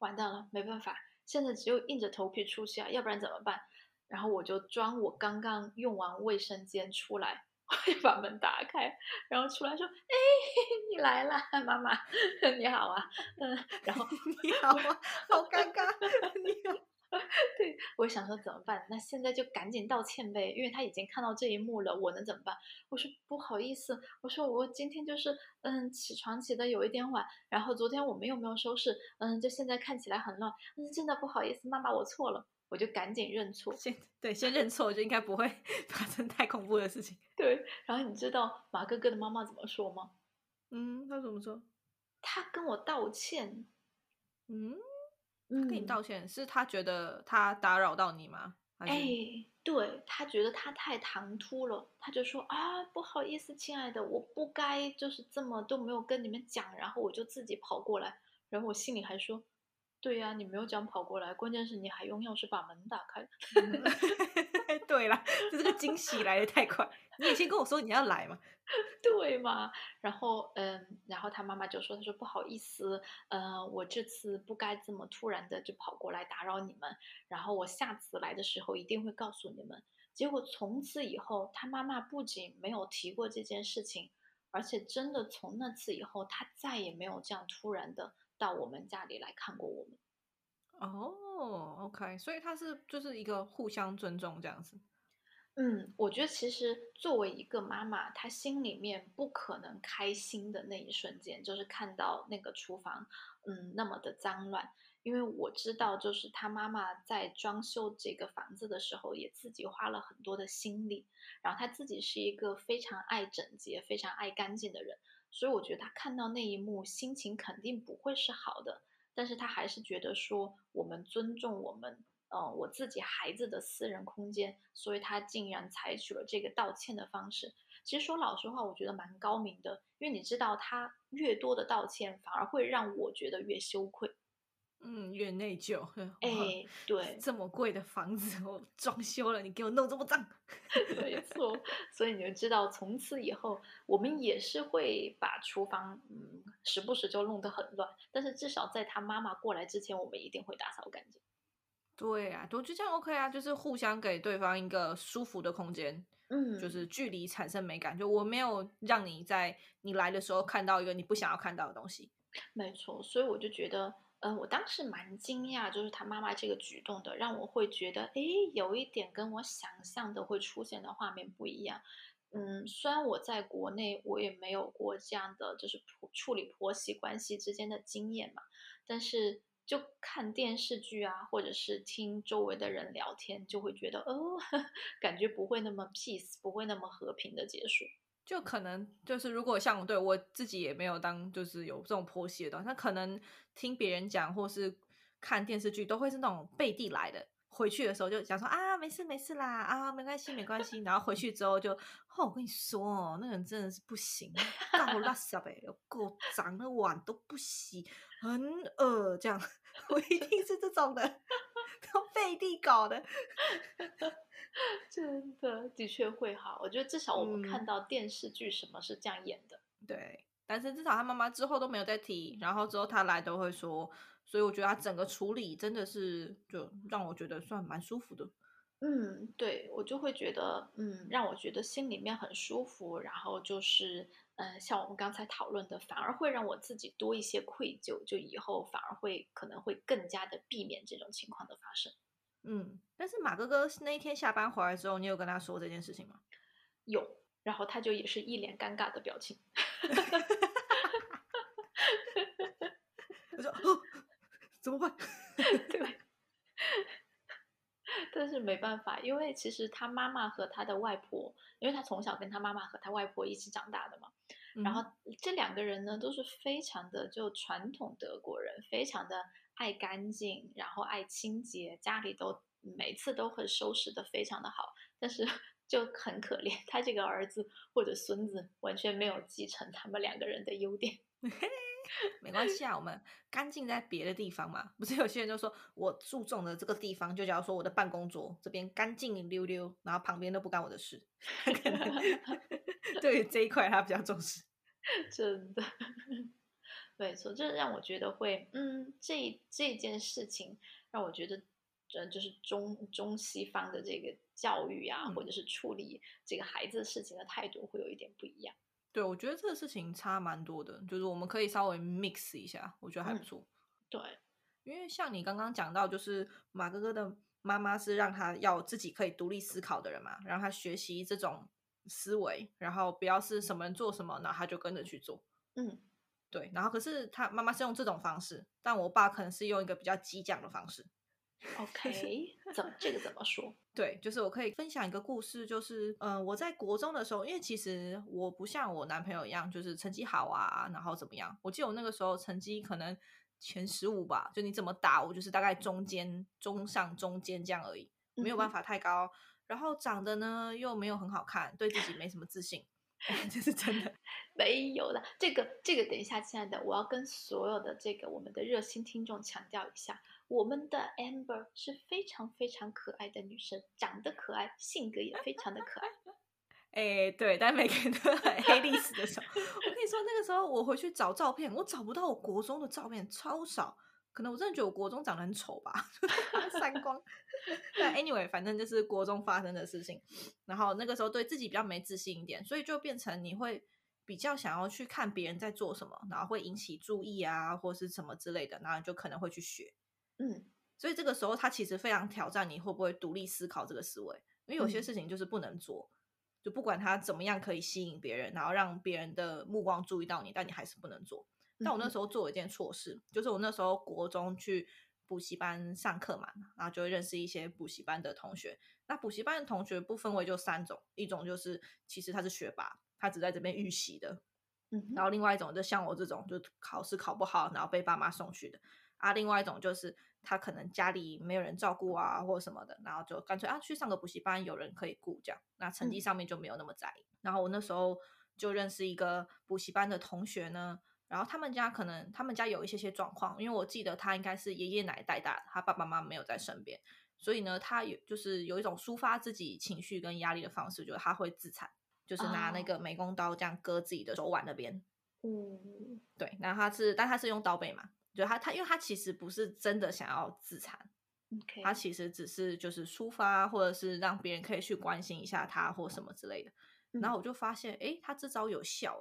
完蛋了，没办法，现在只有硬着头皮出去啊，要不然怎么办？然后我就装我刚刚用完卫生间出来，我就把门打开，然后出来说：“哎，你来啦，妈妈，你好啊。”嗯，然后 你好啊，好尴尬，你好。对，我想说怎么办？那现在就赶紧道歉呗，因为他已经看到这一幕了，我能怎么办？我说不好意思，我说我今天就是嗯起床起的有一点晚，然后昨天我们又没有收拾，嗯，就现在看起来很乱，嗯，真的不好意思，妈妈我错了，我就赶紧认错。先对，先认错，就应该不会 发生太恐怖的事情。对，然后你知道马哥哥的妈妈怎么说吗？嗯，他怎么说？他跟我道歉。嗯。跟你道歉，是他觉得他打扰到你吗？哎，对他觉得他太唐突了，他就说啊，不好意思，亲爱的，我不该就是这么都没有跟你们讲，然后我就自己跑过来，然后我心里还说，对呀，你没有讲跑过来，关键是你还用钥匙把门打开。对了，就这个惊喜来的太快，你也先跟我说你要来嘛。对嘛？然后，嗯，然后他妈妈就说：“他说不好意思，呃，我这次不该这么突然的就跑过来打扰你们，然后我下次来的时候一定会告诉你们。”结果从此以后，他妈妈不仅没有提过这件事情，而且真的从那次以后，他再也没有这样突然的到我们家里来看过我们。哦，OK，所以他是就是一个互相尊重这样子。嗯，我觉得其实作为一个妈妈，她心里面不可能开心的那一瞬间，就是看到那个厨房，嗯，那么的脏乱。因为我知道，就是她妈妈在装修这个房子的时候，也自己花了很多的心力。然后她自己是一个非常爱整洁、非常爱干净的人，所以我觉得她看到那一幕，心情肯定不会是好的。但是他还是觉得说，我们尊重我们。嗯，我自己孩子的私人空间，所以他竟然采取了这个道歉的方式。其实说老实话，我觉得蛮高明的，因为你知道，他越多的道歉，反而会让我觉得越羞愧，嗯，越内疚。哎，对，这么贵的房子，我装修了，你给我弄这么脏，没错。所以你就知道，从此以后，我们也是会把厨房，嗯，时不时就弄得很乱，但是至少在他妈妈过来之前，我们一定会打扫干净。对啊，我就这样 OK 啊，就是互相给对方一个舒服的空间，嗯，就是距离产生美感。就我没有让你在你来的时候看到一个你不想要看到的东西。没错，所以我就觉得，嗯，我当时蛮惊讶，就是他妈妈这个举动的，让我会觉得，哎，有一点跟我想象的会出现的画面不一样。嗯，虽然我在国内我也没有过这样的就是处理婆媳关系之间的经验嘛，但是。就看电视剧啊，或者是听周围的人聊天，就会觉得哦，感觉不会那么 peace，不会那么和平的结束。就可能就是如果像对我自己也没有当就是有这种婆媳的，他可能听别人讲或是看电视剧，都会是那种背地来的。回去的时候就讲说啊，没事没事啦，啊，没关系没关系。然后回去之后就，哦，我跟你说哦，那个人真的是不行，够垃圾呗，有够脏的碗都不洗，很恶这样。我一定是这种的，都背地搞的，真的的确会哈。我觉得至少我们看到电视剧什么是这样演的，对。但是至少他妈妈之后都没有再提，然后之后他来都会说。所以我觉得他整个处理真的是，就让我觉得算蛮舒服的。嗯，对，我就会觉得，嗯，让我觉得心里面很舒服，然后就是，嗯，像我们刚才讨论的，反而会让我自己多一些愧疚，就以后反而会可能会更加的避免这种情况的发生。嗯，但是马哥哥那一天下班回来之后，你有跟他说这件事情吗？有，然后他就也是一脸尴尬的表情。我说：“哦，怎么办？” 对。但是没办法，因为其实他妈妈和他的外婆，因为他从小跟他妈妈和他外婆一起长大的嘛，然后这两个人呢都是非常的就传统德国人，非常的爱干净，然后爱清洁，家里都每次都会收拾的非常的好，但是 就很可怜，他这个儿子或者孙子完全没有继承他们两个人的优点。没关系啊，我们干净在别的地方嘛。不是有些人就说我注重的这个地方，就假如说我的办公桌这边干净溜溜，然后旁边都不干我的事。对这一块他比较重视，真的。没错，这让我觉得会，嗯，这这件事情让我觉得，呃，就是中中西方的这个教育啊，或者是处理这个孩子事情的态度会有一点不一样。对，我觉得这个事情差蛮多的，就是我们可以稍微 mix 一下，我觉得还不错。对，因为像你刚刚讲到，就是马哥哥的妈妈是让他要自己可以独立思考的人嘛，让他学习这种思维，然后不要是什么人做什么，那他就跟着去做。嗯，对。然后可是他妈妈是用这种方式，但我爸可能是用一个比较激将的方式。OK，怎么这个怎么说？对，就是我可以分享一个故事，就是嗯，我在国中的时候，因为其实我不像我男朋友一样，就是成绩好啊，然后怎么样？我记得我那个时候成绩可能前十五吧，就你怎么打我，就是大概中间、中上、中间这样而已，没有办法太高。然后长得呢又没有很好看，对自己没什么自信，这是真的没有的。这个这个，等一下，亲爱的，我要跟所有的这个我们的热心听众强调一下。我们的 Amber 是非常非常可爱的女生，长得可爱，性格也非常的可爱。哎，对，但每个人都很 黑历史的时候，我跟你说，那个时候我回去找照片，我找不到我国中的照片，超少。可能我真的觉得我国中长得很丑吧，三光。但 anyway，反正就是国中发生的事情。然后那个时候对自己比较没自信一点，所以就变成你会比较想要去看别人在做什么，然后会引起注意啊，或是什么之类的，然后就可能会去学。嗯，所以这个时候他其实非常挑战你会不会独立思考这个思维，因为有些事情就是不能做，就不管他怎么样可以吸引别人，然后让别人的目光注意到你，但你还是不能做。但我那时候做了一件错事，就是我那时候国中去补习班上课嘛，然后就会认识一些补习班的同学。那补习班的同学不分为就三种，一种就是其实他是学霸，他只在这边预习的，嗯，然后另外一种就像我这种，就考试考不好，然后被爸妈送去的。啊，另外一种就是他可能家里没有人照顾啊，或者什么的，然后就干脆啊去上个补习班，有人可以顾这样，那成绩上面就没有那么在意。然后我那时候就认识一个补习班的同学呢，然后他们家可能他们家有一些些状况，因为我记得他应该是爷爷奶奶带大的，他爸爸妈妈没有在身边，所以呢，他有就是有一种抒发自己情绪跟压力的方式，就是他会自残，就是拿那个美工刀这样割自己的手腕那边。嗯，对，然后他是，但他是用刀背嘛。就他他，因为他其实不是真的想要自残，他其实只是就是抒发，或者是让别人可以去关心一下他或什么之类的。然后我就发现，哎，他这招有效，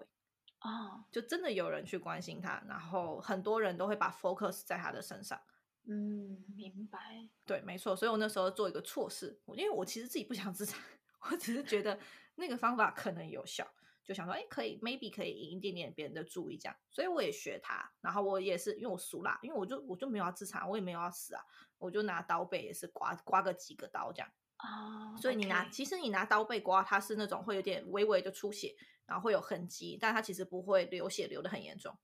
哎，哦，就真的有人去关心他，然后很多人都会把 focus 在他的身上。嗯，明白。对，没错。所以我那时候做一个错事，因为我其实自己不想自残，我只是觉得那个方法可能有效。就想说，哎，可以，maybe 可以引一点点别人的注意，这样，所以我也学他，然后我也是，因为我熟啦，因为我就我就没有要自残，我也没有要死啊，我就拿刀背也是刮刮个几个刀这样啊，所以你拿，其实你拿刀背刮，它是那种会有点微微的出血，然后会有痕迹，但它其实不会流血流的很严重，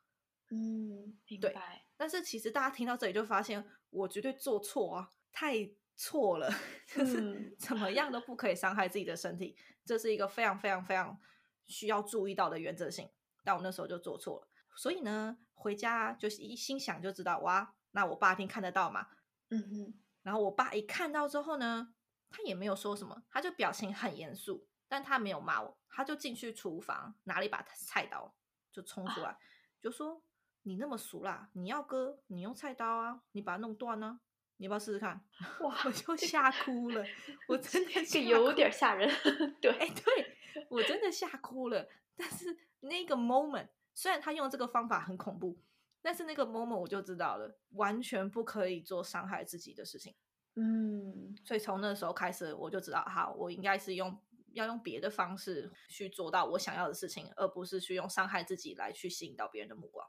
嗯，明白。但是其实大家听到这里就发现，我绝对做错啊，太错了，就是怎么样都不可以伤害自己的身体，这是一个非常非常非常。需要注意到的原则性，但我那时候就做错了，所以呢，回家就是一心想就知道，哇，那我爸一定看得到嘛，嗯哼，然后我爸一看到之后呢，他也没有说什么，他就表情很严肃，但他没有骂我，他就进去厨房拿了一把菜刀，就冲出来，就说：“你那么熟啦，你要割，你用菜刀啊，你把它弄断呢。”你要不要试试看？哇 我就吓哭了，我真的 吓这有哭点吓人。对，哎、对我真的吓哭了。但是那个 moment，虽然他用这个方法很恐怖，但是那个 moment 我就知道了，完全不可以做伤害自己的事情。嗯所以从那时候开始，我就知道，好，我应该是用要用别的方式去做到我想要的事情，而不是去用伤害自己来去吸引到别人的目光。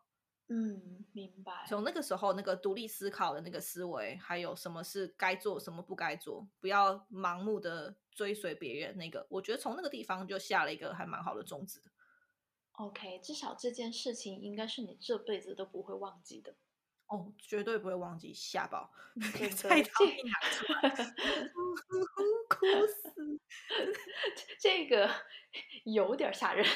嗯，明白。从那个时候，那个独立思考的那个思维，还有什么是该做，什么不该做，不要盲目的追随别人，那个我觉得从那个地方就下了一个还蛮好的种子。OK，至少这件事情应该是你这辈子都不会忘记的。哦，绝对不会忘记吓爆，真的 菜刀一拿出来，哭死！这个有点吓人。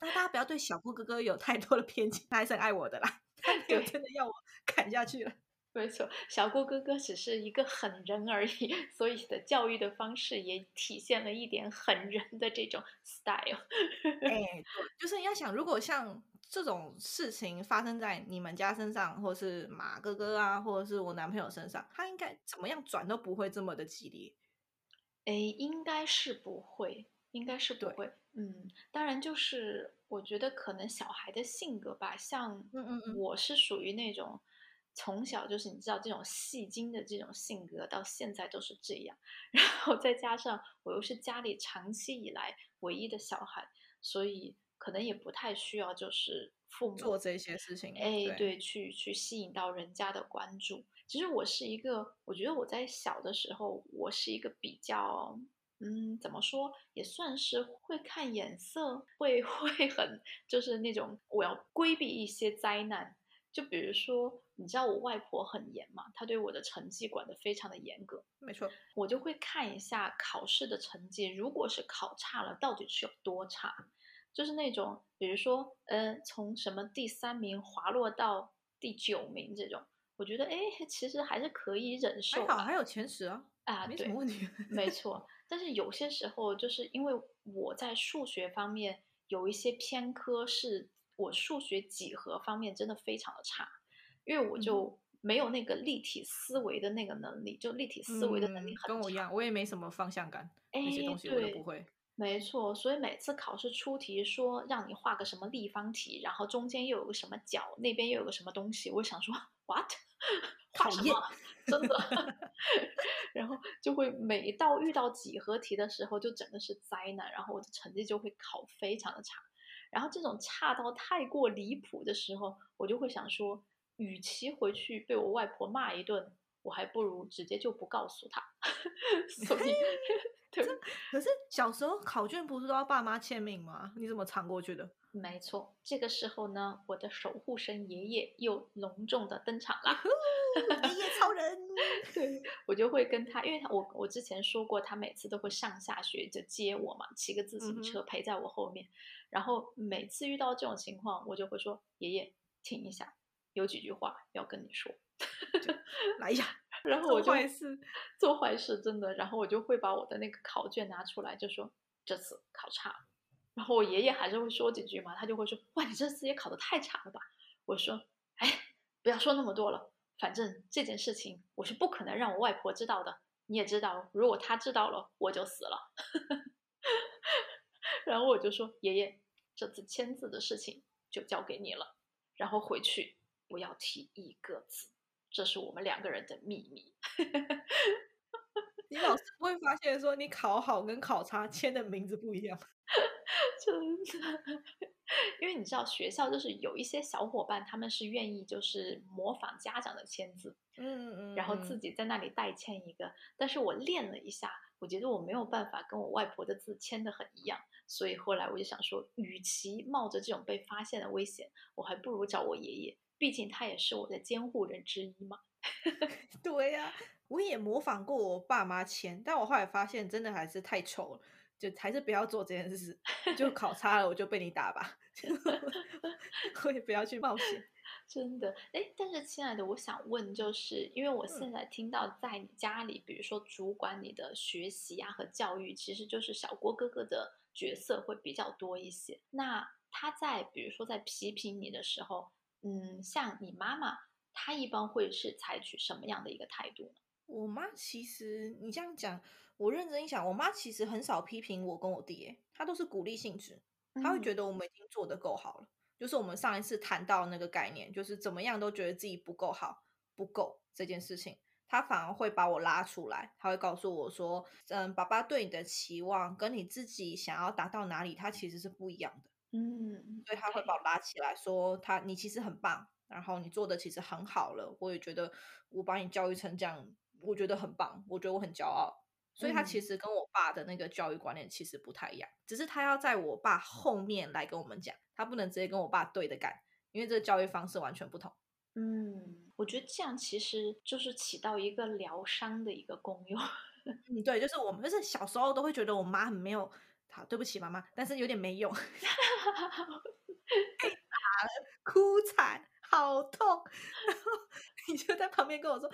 那大家不要对小布哥哥有太多的偏见，他还是很爱我的啦，他没有真的要我砍下去了。没错，小郭哥哥只是一个狠人而已，所以的教育的方式也体现了一点狠人的这种 style。哎、对，就是你要想，如果像这种事情发生在你们家身上，或是马哥哥啊，或者是我男朋友身上，他应该怎么样转都不会这么的激烈。哎，应该是不会，应该是不会。嗯，当然就是我觉得可能小孩的性格吧，像嗯嗯嗯我是属于那种从小就是你知道这种戏精的这种性格，到现在都是这样。然后再加上我又是家里长期以来唯一的小孩，所以可能也不太需要就是父母做这些事情，哎，对对，去去吸引到人家的关注。其实我是一个，我觉得我在小的时候，我是一个比较，嗯，怎么说，也算是会看眼色，会 会很，就是那种我要规避一些灾难。就比如说，你知道我外婆很严嘛，她对我的成绩管得非常的严格，没错，我就会看一下考试的成绩，如果是考差了，到底是有多差？就是那种，比如说，呃，从什么第三名滑落到第九名这种，我觉得，哎，其实还是可以忍受还。好还有前十啊，啊，对没什么，问题。没 错。但是有些时候，就是因为我在数学方面有一些偏科，是我数学几何方面真的非常的差，因为我嗯就没有那个立体思维的那个能力，就立体思维的能力嗯很差跟我一样，我也没什么方向感，那些哎东西我都不会。没错，所以每次考试出题说让你画个什么立方体，然后中间又有个什么角，那边又有个什么东西，我想说 what 画什么？真的，然后就会每到遇到几何题的时候，就整个是灾难，然后我的成绩就会考非常的差。然后这种差到太过离谱的时候，我就会想说，与其回去被我外婆骂一顿，我还不如直接就不告诉他。所以，对。可是小时候考卷不是都要爸妈签名吗？你怎么藏过去的？没错，这个时候呢，我的守护神爷爷又隆重的登场啦。爷爷超人，对我就会跟他，因为他我我之前说过，他每次都会上下学就接我嘛，骑个自行车陪在我后面。然后每次遇到这种情况，我就会说：“爷爷，停一下，有几句话要跟你说。来一下，”然后我就做坏事，做坏事，真的。然后我就会把我的那个考卷拿出来，就说这次考差了。然后我爷爷还是会说几句嘛，他就会说：“哇，你这次也考得太差了吧？”我说：“哎，不要说那么多了，反正这件事情我是不可能让我外婆知道的。你也知道，如果她知道了，我就死了。”然后我就说：“爷爷，这次签字的事情就交给你了，然后回去不要提一个字，这是我们两个人的秘密。”你老师不会发现说你考好跟考差签的名字不一样吗？真的，因为你知道学校就是有一些小伙伴，他们是愿意就是模仿家长的签字，嗯嗯然后自己在那里代签一个。但是我练了一下，我觉得我没有办法跟我外婆的字签的很一样，所以后来我就想说，与其冒着这种被发现的危险，我还不如找我爷爷，毕竟他也是我的监护人之一嘛。对呀、我也模仿过我爸妈签，但我后来发现真的还是太丑了，就还是不要做这件事。就考差了，我就被你打吧，我也不要去冒险。真的，哎，但是亲爱的，我想问，就是因为我嗯现在听到在你家里，比如说主管你的学习啊和教育，其实就是小郭哥哥的角色会比较多一些。那他在比如说在批评你的时候，嗯，像你妈妈她一般会是采取什么样的一个态度呢？我妈其实你这样讲，我认真一想，我妈其实很少批评我跟我弟，她都是鼓励性质，她会觉得我们已经做得够好了。就是我们上一次谈到那个概念，就是怎么样都觉得自己不够好、不够这件事情，她反而会把我拉出来，她会告诉我说：“嗯，爸爸对你的期望跟你自己想要达到哪里，他其实是不一样的。”嗯，所以他会把我拉起来说：“他你其实很棒，然后你做的其实很好了。我也觉得我把你教育成这样。”我觉得很棒，我觉得我很骄傲，所以他其实跟我爸的那个教育观念其实不太一样，只是他要在我爸后面来跟我们讲，他不能直接跟我爸对的干，因为这个教育方式完全不同。嗯，我觉得这样其实就是起到一个疗伤的一个功用。嗯，对，就是我们就是小时候都会觉得我妈很没有，好对不起妈妈，但是有点没用，被打了，哭惨，好痛，然后你就在旁边跟我说。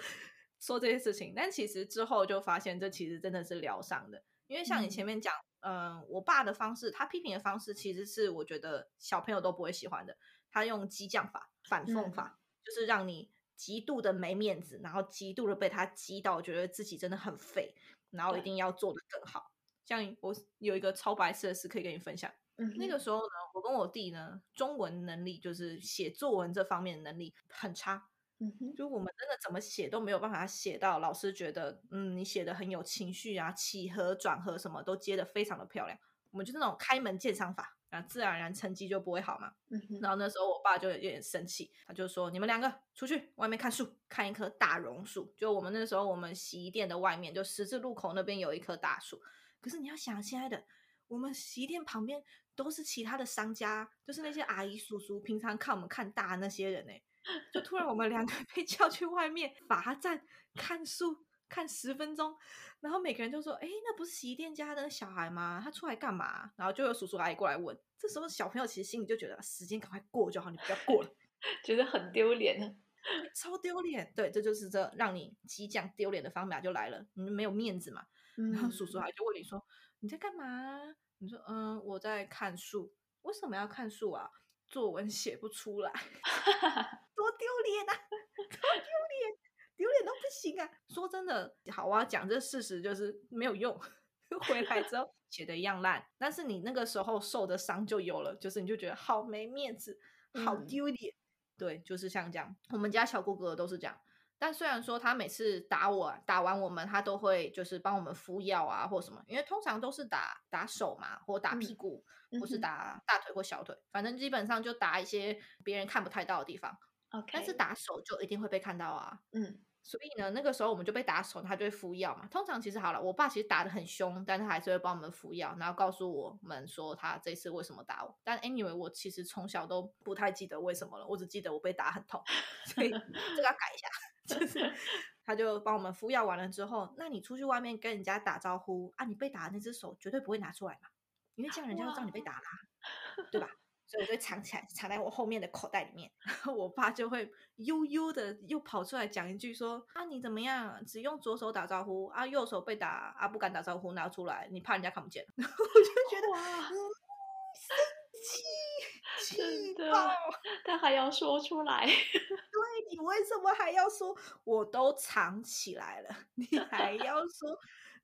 说这些事情，但其实之后就发现，这其实真的是疗伤的。因为像你前面讲，嗯，我爸的方式，他批评的方式，其实是我觉得小朋友都不会喜欢的。他用激将法、反讽法，就是让你极度的没面子，然后极度的被他激到，觉得自己真的很废，然后一定要做的更好。像我有一个超白痴的事可以跟你分享。那个时候呢，我跟我弟呢，中文能力就是写作文这方面的能力很差。嗯哼，就我们真的怎么写都没有办法写到老师觉得，嗯，你写的很有情绪啊，起合转合什么都接的非常的漂亮。我们就是那种开门见山法，啊，自然而然成绩就不会好嘛。嗯哼，然后那时候我爸就有点生气，他就说：“你们两个出去外面看树，看一棵大榕树。”就我们那时候我们洗衣店的外面，就十字路口那边有一棵大树。可是你要想，亲爱的，我们洗衣店旁边都是其他的商家，就是那些阿姨叔叔，平常看我们看大那些人呢。就突然我们两个 被叫去外面罚站看树看十分钟，然后每个人就说：“哎，那不是洗衣店家的小孩吗？他出来干嘛？”然后就有叔叔阿姨过来问。这时候小朋友其实心里就觉得时间赶快过就好，你不要过了，觉得很丢脸，超丢脸。对，这就是这让你激将丢脸的方法就来了，你没有面子嘛。然后叔叔还就问你说：“你在干嘛？”你说：“嗯，我在看书。为什么要看书啊？”作文写不出来，多丢脸啊！多丢脸，丢脸都不行啊！说真的，好啊，讲这事实就是没有用。回来之后写的一样烂，但是你那个时候受的伤就有了，就是你就觉得好没面子，好丢脸。对，就是像这样，我们家小哥哥都是这样。但虽然说他每次打我，打完我们，他都会就是帮我们敷药啊，或什么，因为通常都是打打手嘛，或打屁股，或是打大腿或小腿，反正基本上就打一些别人看不太到的地方。OK，但是打手就一定会被看到啊。嗯，所以呢，那个时候我们就被打手，他就会敷药嘛。通常其实好了，我爸其实打的很凶，但他还是会帮我们敷药，然后告诉我们说他这次为什么打我。但 anyway，我其实从小都不太记得为什么了，我只记得我被打很痛，所以这个要改一下。就是，他就帮我们敷药完了之后，那你出去外面跟人家打招呼啊，你被打的那只手绝对不会拿出来嘛，因为这样人家就知道你被打啦，对吧？所以我就藏起来，藏在我后面的口袋里面。然 后我爸就会悠悠的又跑出来讲一句说：“啊，你怎么样？只用左手打招呼啊，右手被打啊，不敢打招呼拿出来，你怕人家看不见。”然 后我就觉得哇，生气，气爆，他还要说出来。对你为什么还要说？我都藏起来了，你还要说？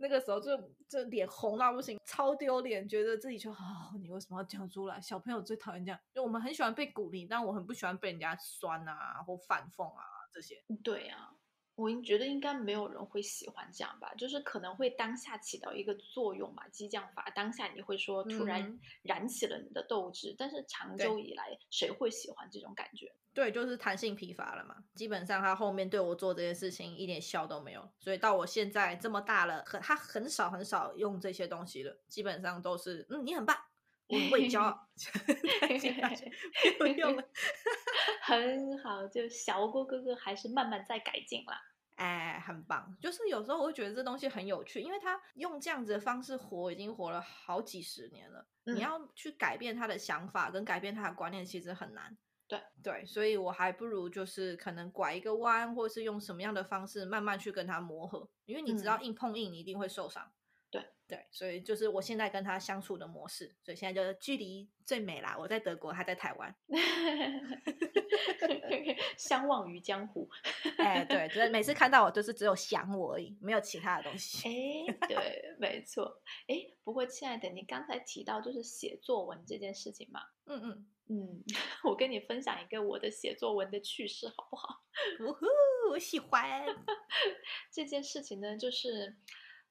那个时候就就脸红到不行，超丢脸，觉得自己就好。你为什么要讲出来？小朋友最讨厌这样，就我们很喜欢被鼓励，但我很不喜欢被人家酸啊或反讽啊这些。对呀。我觉得应该没有人会喜欢这样吧，就是可能会当下起到一个作用嘛，激将法。当下你会说突然燃起了你的斗志，但是长久以来谁会喜欢这种感觉？对，就是弹性疲乏了嘛。基本上他后面对我做这些事情一点效都没有，所以到我现在这么大了，很他很少很少用这些东西了，基本上都是嗯你很棒，我会骄傲，没有用了。很好，就小郭哥哥还是慢慢在改进啦。哎，很棒。就是有时候我会觉得这东西很有趣，因为他用这样子的方式活，已经活了好几十年了。你要去改变他的想法跟改变他的观念，其实很难。对对，所以我还不如就是可能拐一个弯，或是用什么样的方式慢慢去跟他磨合。因为你知道硬碰硬，你一定会受伤。对对，所以就是我现在跟他相处的模式，所以现在就是距离最美啦。我在德国，他在台湾。相忘于江湖。哎，对，就是每次看到我，就是只有想我而已，没有其他的东西。哎，对，没错。哎，不过亲爱的，你刚才提到就是写作文这件事情嘛？嗯嗯嗯，我跟你分享一个我的写作文的趣事，好不好？呜呼，我喜欢这件事情呢，就是。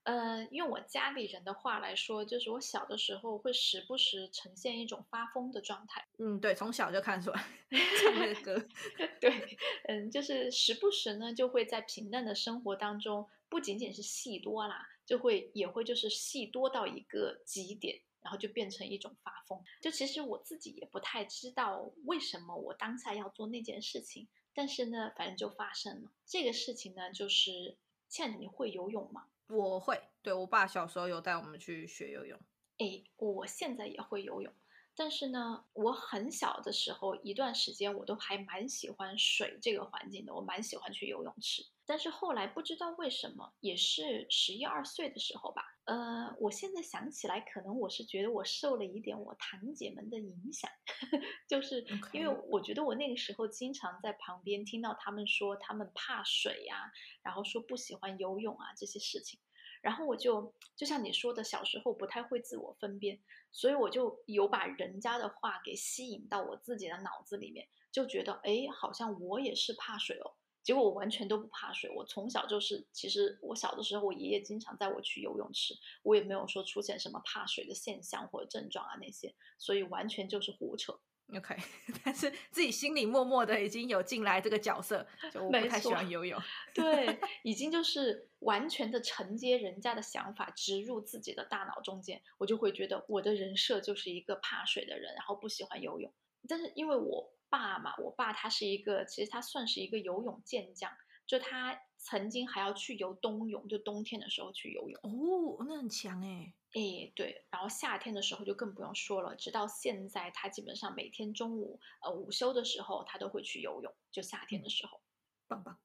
呃，用我家里人的话来说，就是我小的时候会时不时呈现一种发疯的状态。嗯，对，从小就看出来唱那个歌。对，嗯，就是时不时呢，就会在平淡的生活当中，不仅仅是戏多啦，就会也会就是戏多到一个极点，然后就变成一种发疯。就其实我自己也不太知道为什么我当下要做那件事情，但是呢，反正就发生了。这个事情呢，就是亲爱的，你会游泳吗？我会，对我爸小时候有带我们去学游泳。哎，我现在也会游泳，但是呢，我很小的时候一段时间我都还蛮喜欢水这个环境的，我蛮喜欢去游泳池。但是后来不知道为什么，也是十一二岁的时候吧，呃，我现在想起来，可能我是觉得我受了一点我堂姐们的影响，就是因为我觉得我那个时候经常在旁边听到他们说他们怕水呀，然后说不喜欢游泳啊这些事情，然后我就就像你说的，小时候不太会自我分辨，所以我就有把人家的话给吸引到我自己的脑子里面，就觉得哎，好像我也是怕水哦。结果我完全都不怕水，我从小就是，其实我小的时候，我爷爷经常带我去游泳池，我也没有说出现什么怕水的现象或者症状啊那些，所以完全就是胡扯。OK，但是自己心里默默的已经有进来这个角色，就我不太喜欢游泳。对，已经就是完全的承接人家的想法，植入自己的大脑中间，我就会觉得我的人设就是一个怕水的人，然后不喜欢游泳。但是因为我。爸嘛，我爸他是一个，其实他算是一个游泳健将，就他曾经还要去游冬泳，就冬天的时候去游泳。哦，那很强哎。哎，对，然后夏天的时候就更不用说了，直到现在他基本上每天中午，呃，午休的时候他都会去游泳，就夏天的时候，棒棒。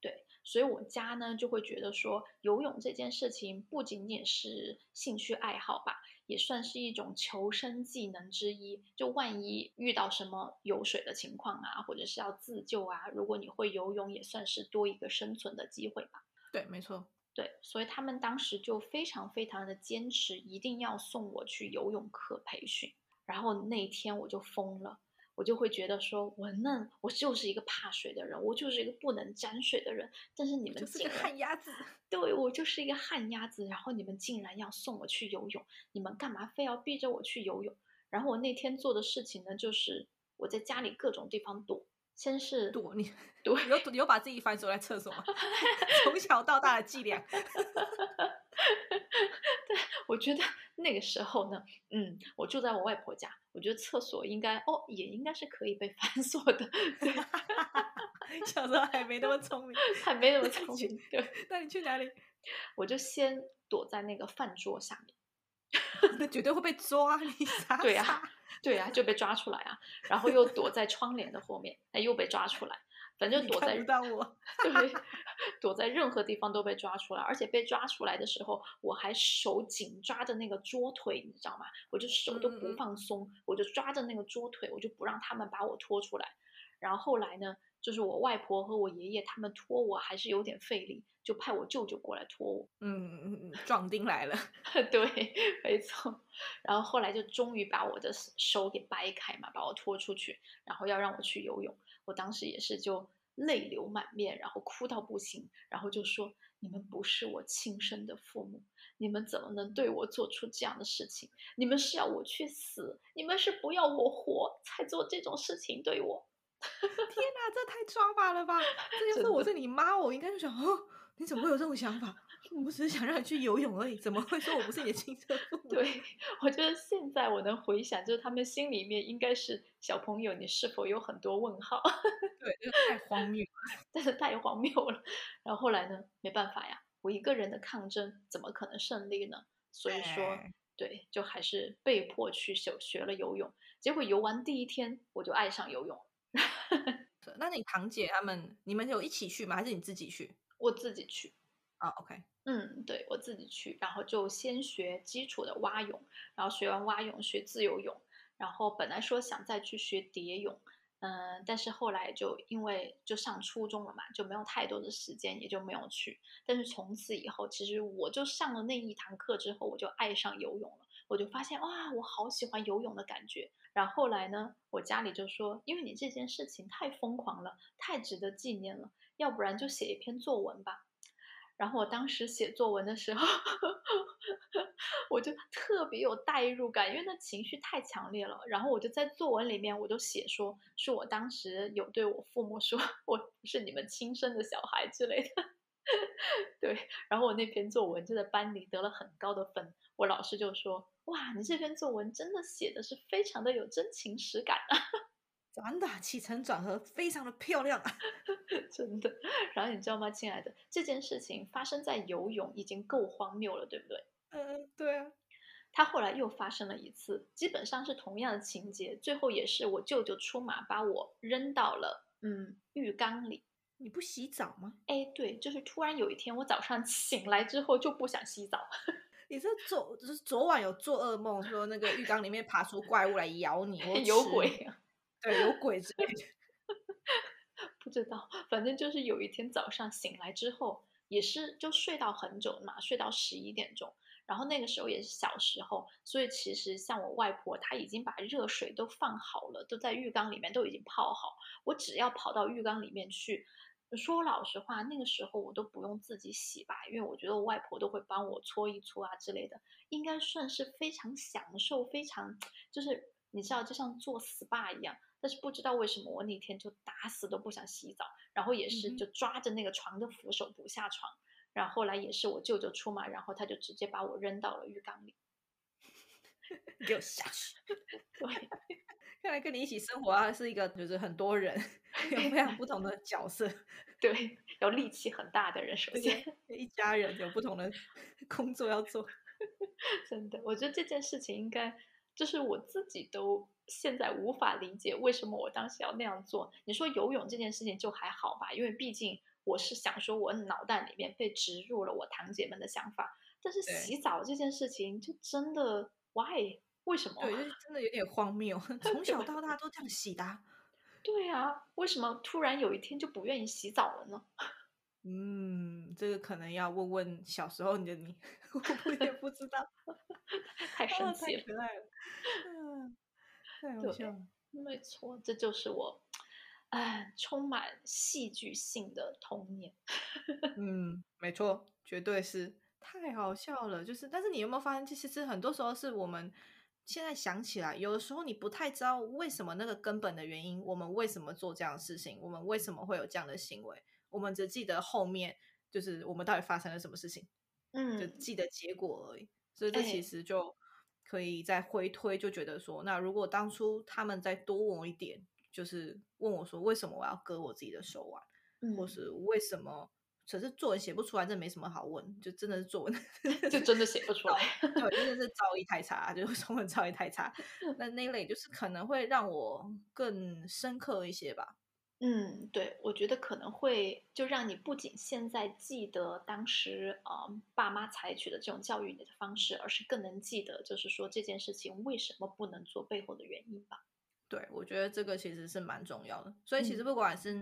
对，所以我家呢就会觉得说，游泳这件事情不仅仅是兴趣爱好吧。也算是一种求生技能之一。就万一遇到什么有水的情况啊，或者是要自救啊，如果你会游泳，也算是多一个生存的机会吧。对，没错。对，所以他们当时就非常非常的坚持，一定要送我去游泳课培训。然后那天我就疯了。我就会觉得说，我嫩我就是一个怕水的人，我就是一个不能沾水的人。但是你们就是个旱鸭子，对我就是一个旱鸭子。然后你们竟然要送我去游泳，你们干嘛非要逼着我去游泳？然后我那天做的事情呢，就是我在家里各种地方躲，先是躲你 躲，有有把自己反锁在厕所吗？从小到大的伎俩。对，我觉得那个时候呢，嗯，我住在我外婆家，我觉得厕所应该哦，也应该是可以被反 锁的。对，小时候还没那么聪明，还没那么聪明。对，那你去哪里？我就先躲在那个饭桌下面，那绝对会被抓，你傻？对呀，对呀，就被抓出来啊。然后又躲在窗帘的后面，那又被抓出来。反正躲在我，对，躲在任何地方都被抓出来，而且被抓出来的时候，我还手紧抓着那个桌腿，你知道吗？我就手都不放松，我就抓着那个桌腿，我就不让他们把我拖出来。然后后来呢，就是我外婆和我爷爷他们拖我还是有点费力，就派我舅舅过来拖我。嗯嗯嗯，壮丁来了，对，没错。然后后来就终于把我的手给掰开嘛，把我拖出去，然后要让我去游泳。我当时也是就泪流满面，然后哭到不行，然后就说：“你们不是我亲生的父母，你们怎么能对我做出这样的事情？你们是要我去死？你们是不要我活才做这种事情对我？”天哪，这太抓马了吧！这要 是我是你妈，我应该就想：哦，你怎么会有这种想法？我只是想让你去游泳而已，怎么会说我不是你的亲生父母？对，我觉得现在我能回想，就是他们心里面应该是小朋友，你是否有很多问号？对，太荒谬了，真的太荒谬了。然后后来呢，没办法呀，我一个人的抗争怎么可能胜利呢？所以说，对，就还是被迫去学学了游泳。结果游完第一天，我就爱上游泳。那你堂姐他们，你们有一起去吗？还是你自己去？我自己去。啊，OK，嗯，对我自己去，然后就先学基础的蛙泳，然后学完蛙泳学自由泳，然后本来说想再去学蝶泳，嗯，但是后来就因为就上初中了嘛，就没有太多的时间，也就没有去。但是从此以后，其实我就上了那一堂课之后，我就爱上游泳了。我就发现哇，我好喜欢游泳的感觉。然后后来呢，我家里就说，因为你这件事情太疯狂了，太值得纪念了，要不然就写一篇作文吧。然后我当时写作文的时候，我就特别有代入感，因为那情绪太强烈了。然后我就在作文里面，我就写说，是我当时有对我父母说，我是你们亲生的小孩之类的。对，然后我那篇作文就在班里得了很高的分，我老师就说。哇，你这篇作文真的写的是非常的有真情实感啊！真的起承转合非常的漂亮啊，真的。然后你知道吗，亲爱的，这件事情发生在游泳已经够荒谬了，对不对？嗯，对啊。他后来又发生了一次，基本上是同样的情节，最后也是我舅舅出马把我扔到了嗯浴缸里。你不洗澡吗？哎，对，就是突然有一天我早上 醒来之后就不想洗澡。你是昨就是昨晚有做噩梦，说那个浴缸里面爬出怪物来咬你，有鬼，对，有鬼之类的。不知道，反正就是有一天早上醒来之后，也是就睡到很久嘛，睡到十一点钟。然后那个时候也是小时候，所以其实像我外婆，她已经把热水都放好了，都在浴缸里面都已经泡好，我只要跑到浴缸里面去。说老实话，那个时候我都不用自己洗吧，因为我觉得我外婆都会帮我搓一搓啊之类的，应该算是非常享受，非常就是你知道，就像做 SPA 一样。但是不知道为什么我那天就打死都不想洗澡，然后也是就抓着那个床的扶手不下床。然后后来也是我舅舅出马，然后他就直接把我扔到了浴缸里，给我下去。对。看来跟你一起生活啊，是一个就是很多人有非常不同的 角色，对，有力气很大的人，首先一家人有不同的 工作要做，真的，我觉得这件事情应该就是我自己都现在无法理解为什么我当时要那样做。你说游泳这件事情就还好吧，因为毕竟我是想说我脑袋里面被植入了我堂姐们的想法，但是洗澡这件事情就真的 why？为什么？对，就是真的有点荒谬。从小到大都这样洗的。对啊，为什么突然有一天就不愿意洗澡了呢？嗯，这个可能要问问小时候你的你，我也不知道。太神奇了，太了。嗯，太好笑了。没错，这就是我，哎，充满戏剧性的童年。嗯，没错，绝对是太好笑了。就是，但是你有没有发现，其实很多时候是我们。现在想起来，有的时候你不太知道为什么那个根本的原因，我们为什么做这样的事情，我们为什么会有这样的行为，我们只记得后面就是我们到底发生了什么事情，嗯，就记得结果而已。所以这其实就可以再回推，就觉得说，那如果当初他们再多问我一点，就是问我说为什么我要割我自己的手腕，或是为什么。可是作文写不出来，这没什么好问，就真的是作文，就真的写不出来，对，真的是造诣太差，就是中文造诣太差。那那类就是可能会让我更深刻一些吧。嗯，对，我觉得可能会就让你不仅现在记得当时啊爸妈采取的这种教育你的方式，而是更能记得，就是说这件事情为什么不能做背后的原因吧。对，我觉得这个其实是蛮重要的。所以其实不管是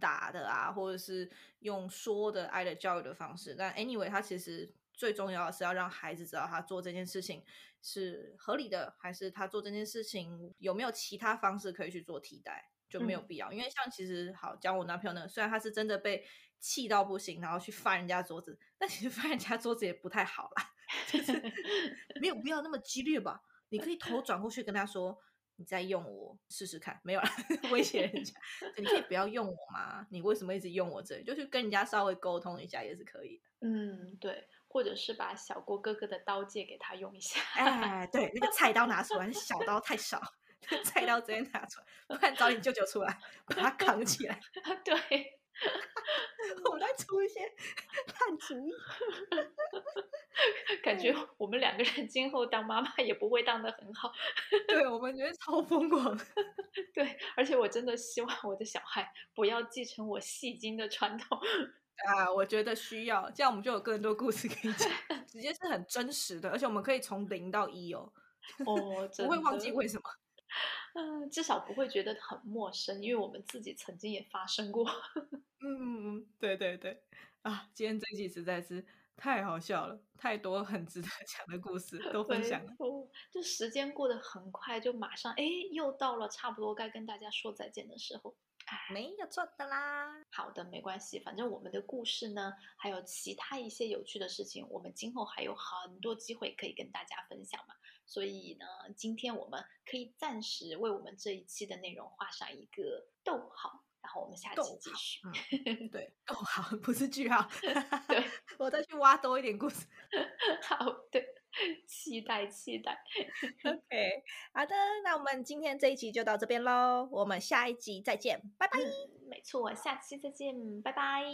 打的啊，或者是用说的爱的教育的方式，但 anyway，他其实最重要的是要让孩子知道他做这件事情是合理的，还是他做这件事情有没有其他方式可以去做替代，就没有必要。因为像其实好讲我男朋友呢，虽然他是真的被气到不行，然后去翻人家桌子，但其实翻人家桌子也不太好啦，就是 没有必要那么激烈吧？你可以头转过去跟他说。你再用我试试看，没有了，威胁人家，你可以不要用我吗？你为什么一直用我这里？就去跟人家稍微沟通一下也是可以的。嗯，对，或者是把小郭哥哥的刀借给他用一下。哎，对，那个菜刀拿出来，小刀太少，菜刀直接拿出来，不然找你舅舅出来把他扛起来。对。我们来出一些烂主意，感觉我们两个人今后当妈妈也不会当的很好。对，我们觉得超疯狂。对，而且我真的希望我的小孩不要继承我戏精的传统啊！我觉得需要，这样我们就有更多故事可以讲，直接是很真实的，而且我们可以从零到一哦。哦，不会忘记为什么。嗯，至少不会觉得很陌生，因为我们自己曾经也发生过。嗯 嗯嗯，对对对，啊，今天这集实在是太好笑了，太多很值得讲的故事都分享了。就时间过得很快，就马上哎，又到了差不多该跟大家说再见的时候。没有错的啦。好的，没关系，反正我们的故事呢，还有其他一些有趣的事情，我们今后还有很多机会可以跟大家分享嘛。所以呢，今天我们可以暂时为我们这一期的内容画上一个逗号，然后我们下期继续。对，逗号不是句号。对，我再去挖多一点故事。好，对。期待期待，OK，好的，那我们今天这一集就到这边喽，我们下一集再见，拜拜。没错，下期再见，拜拜。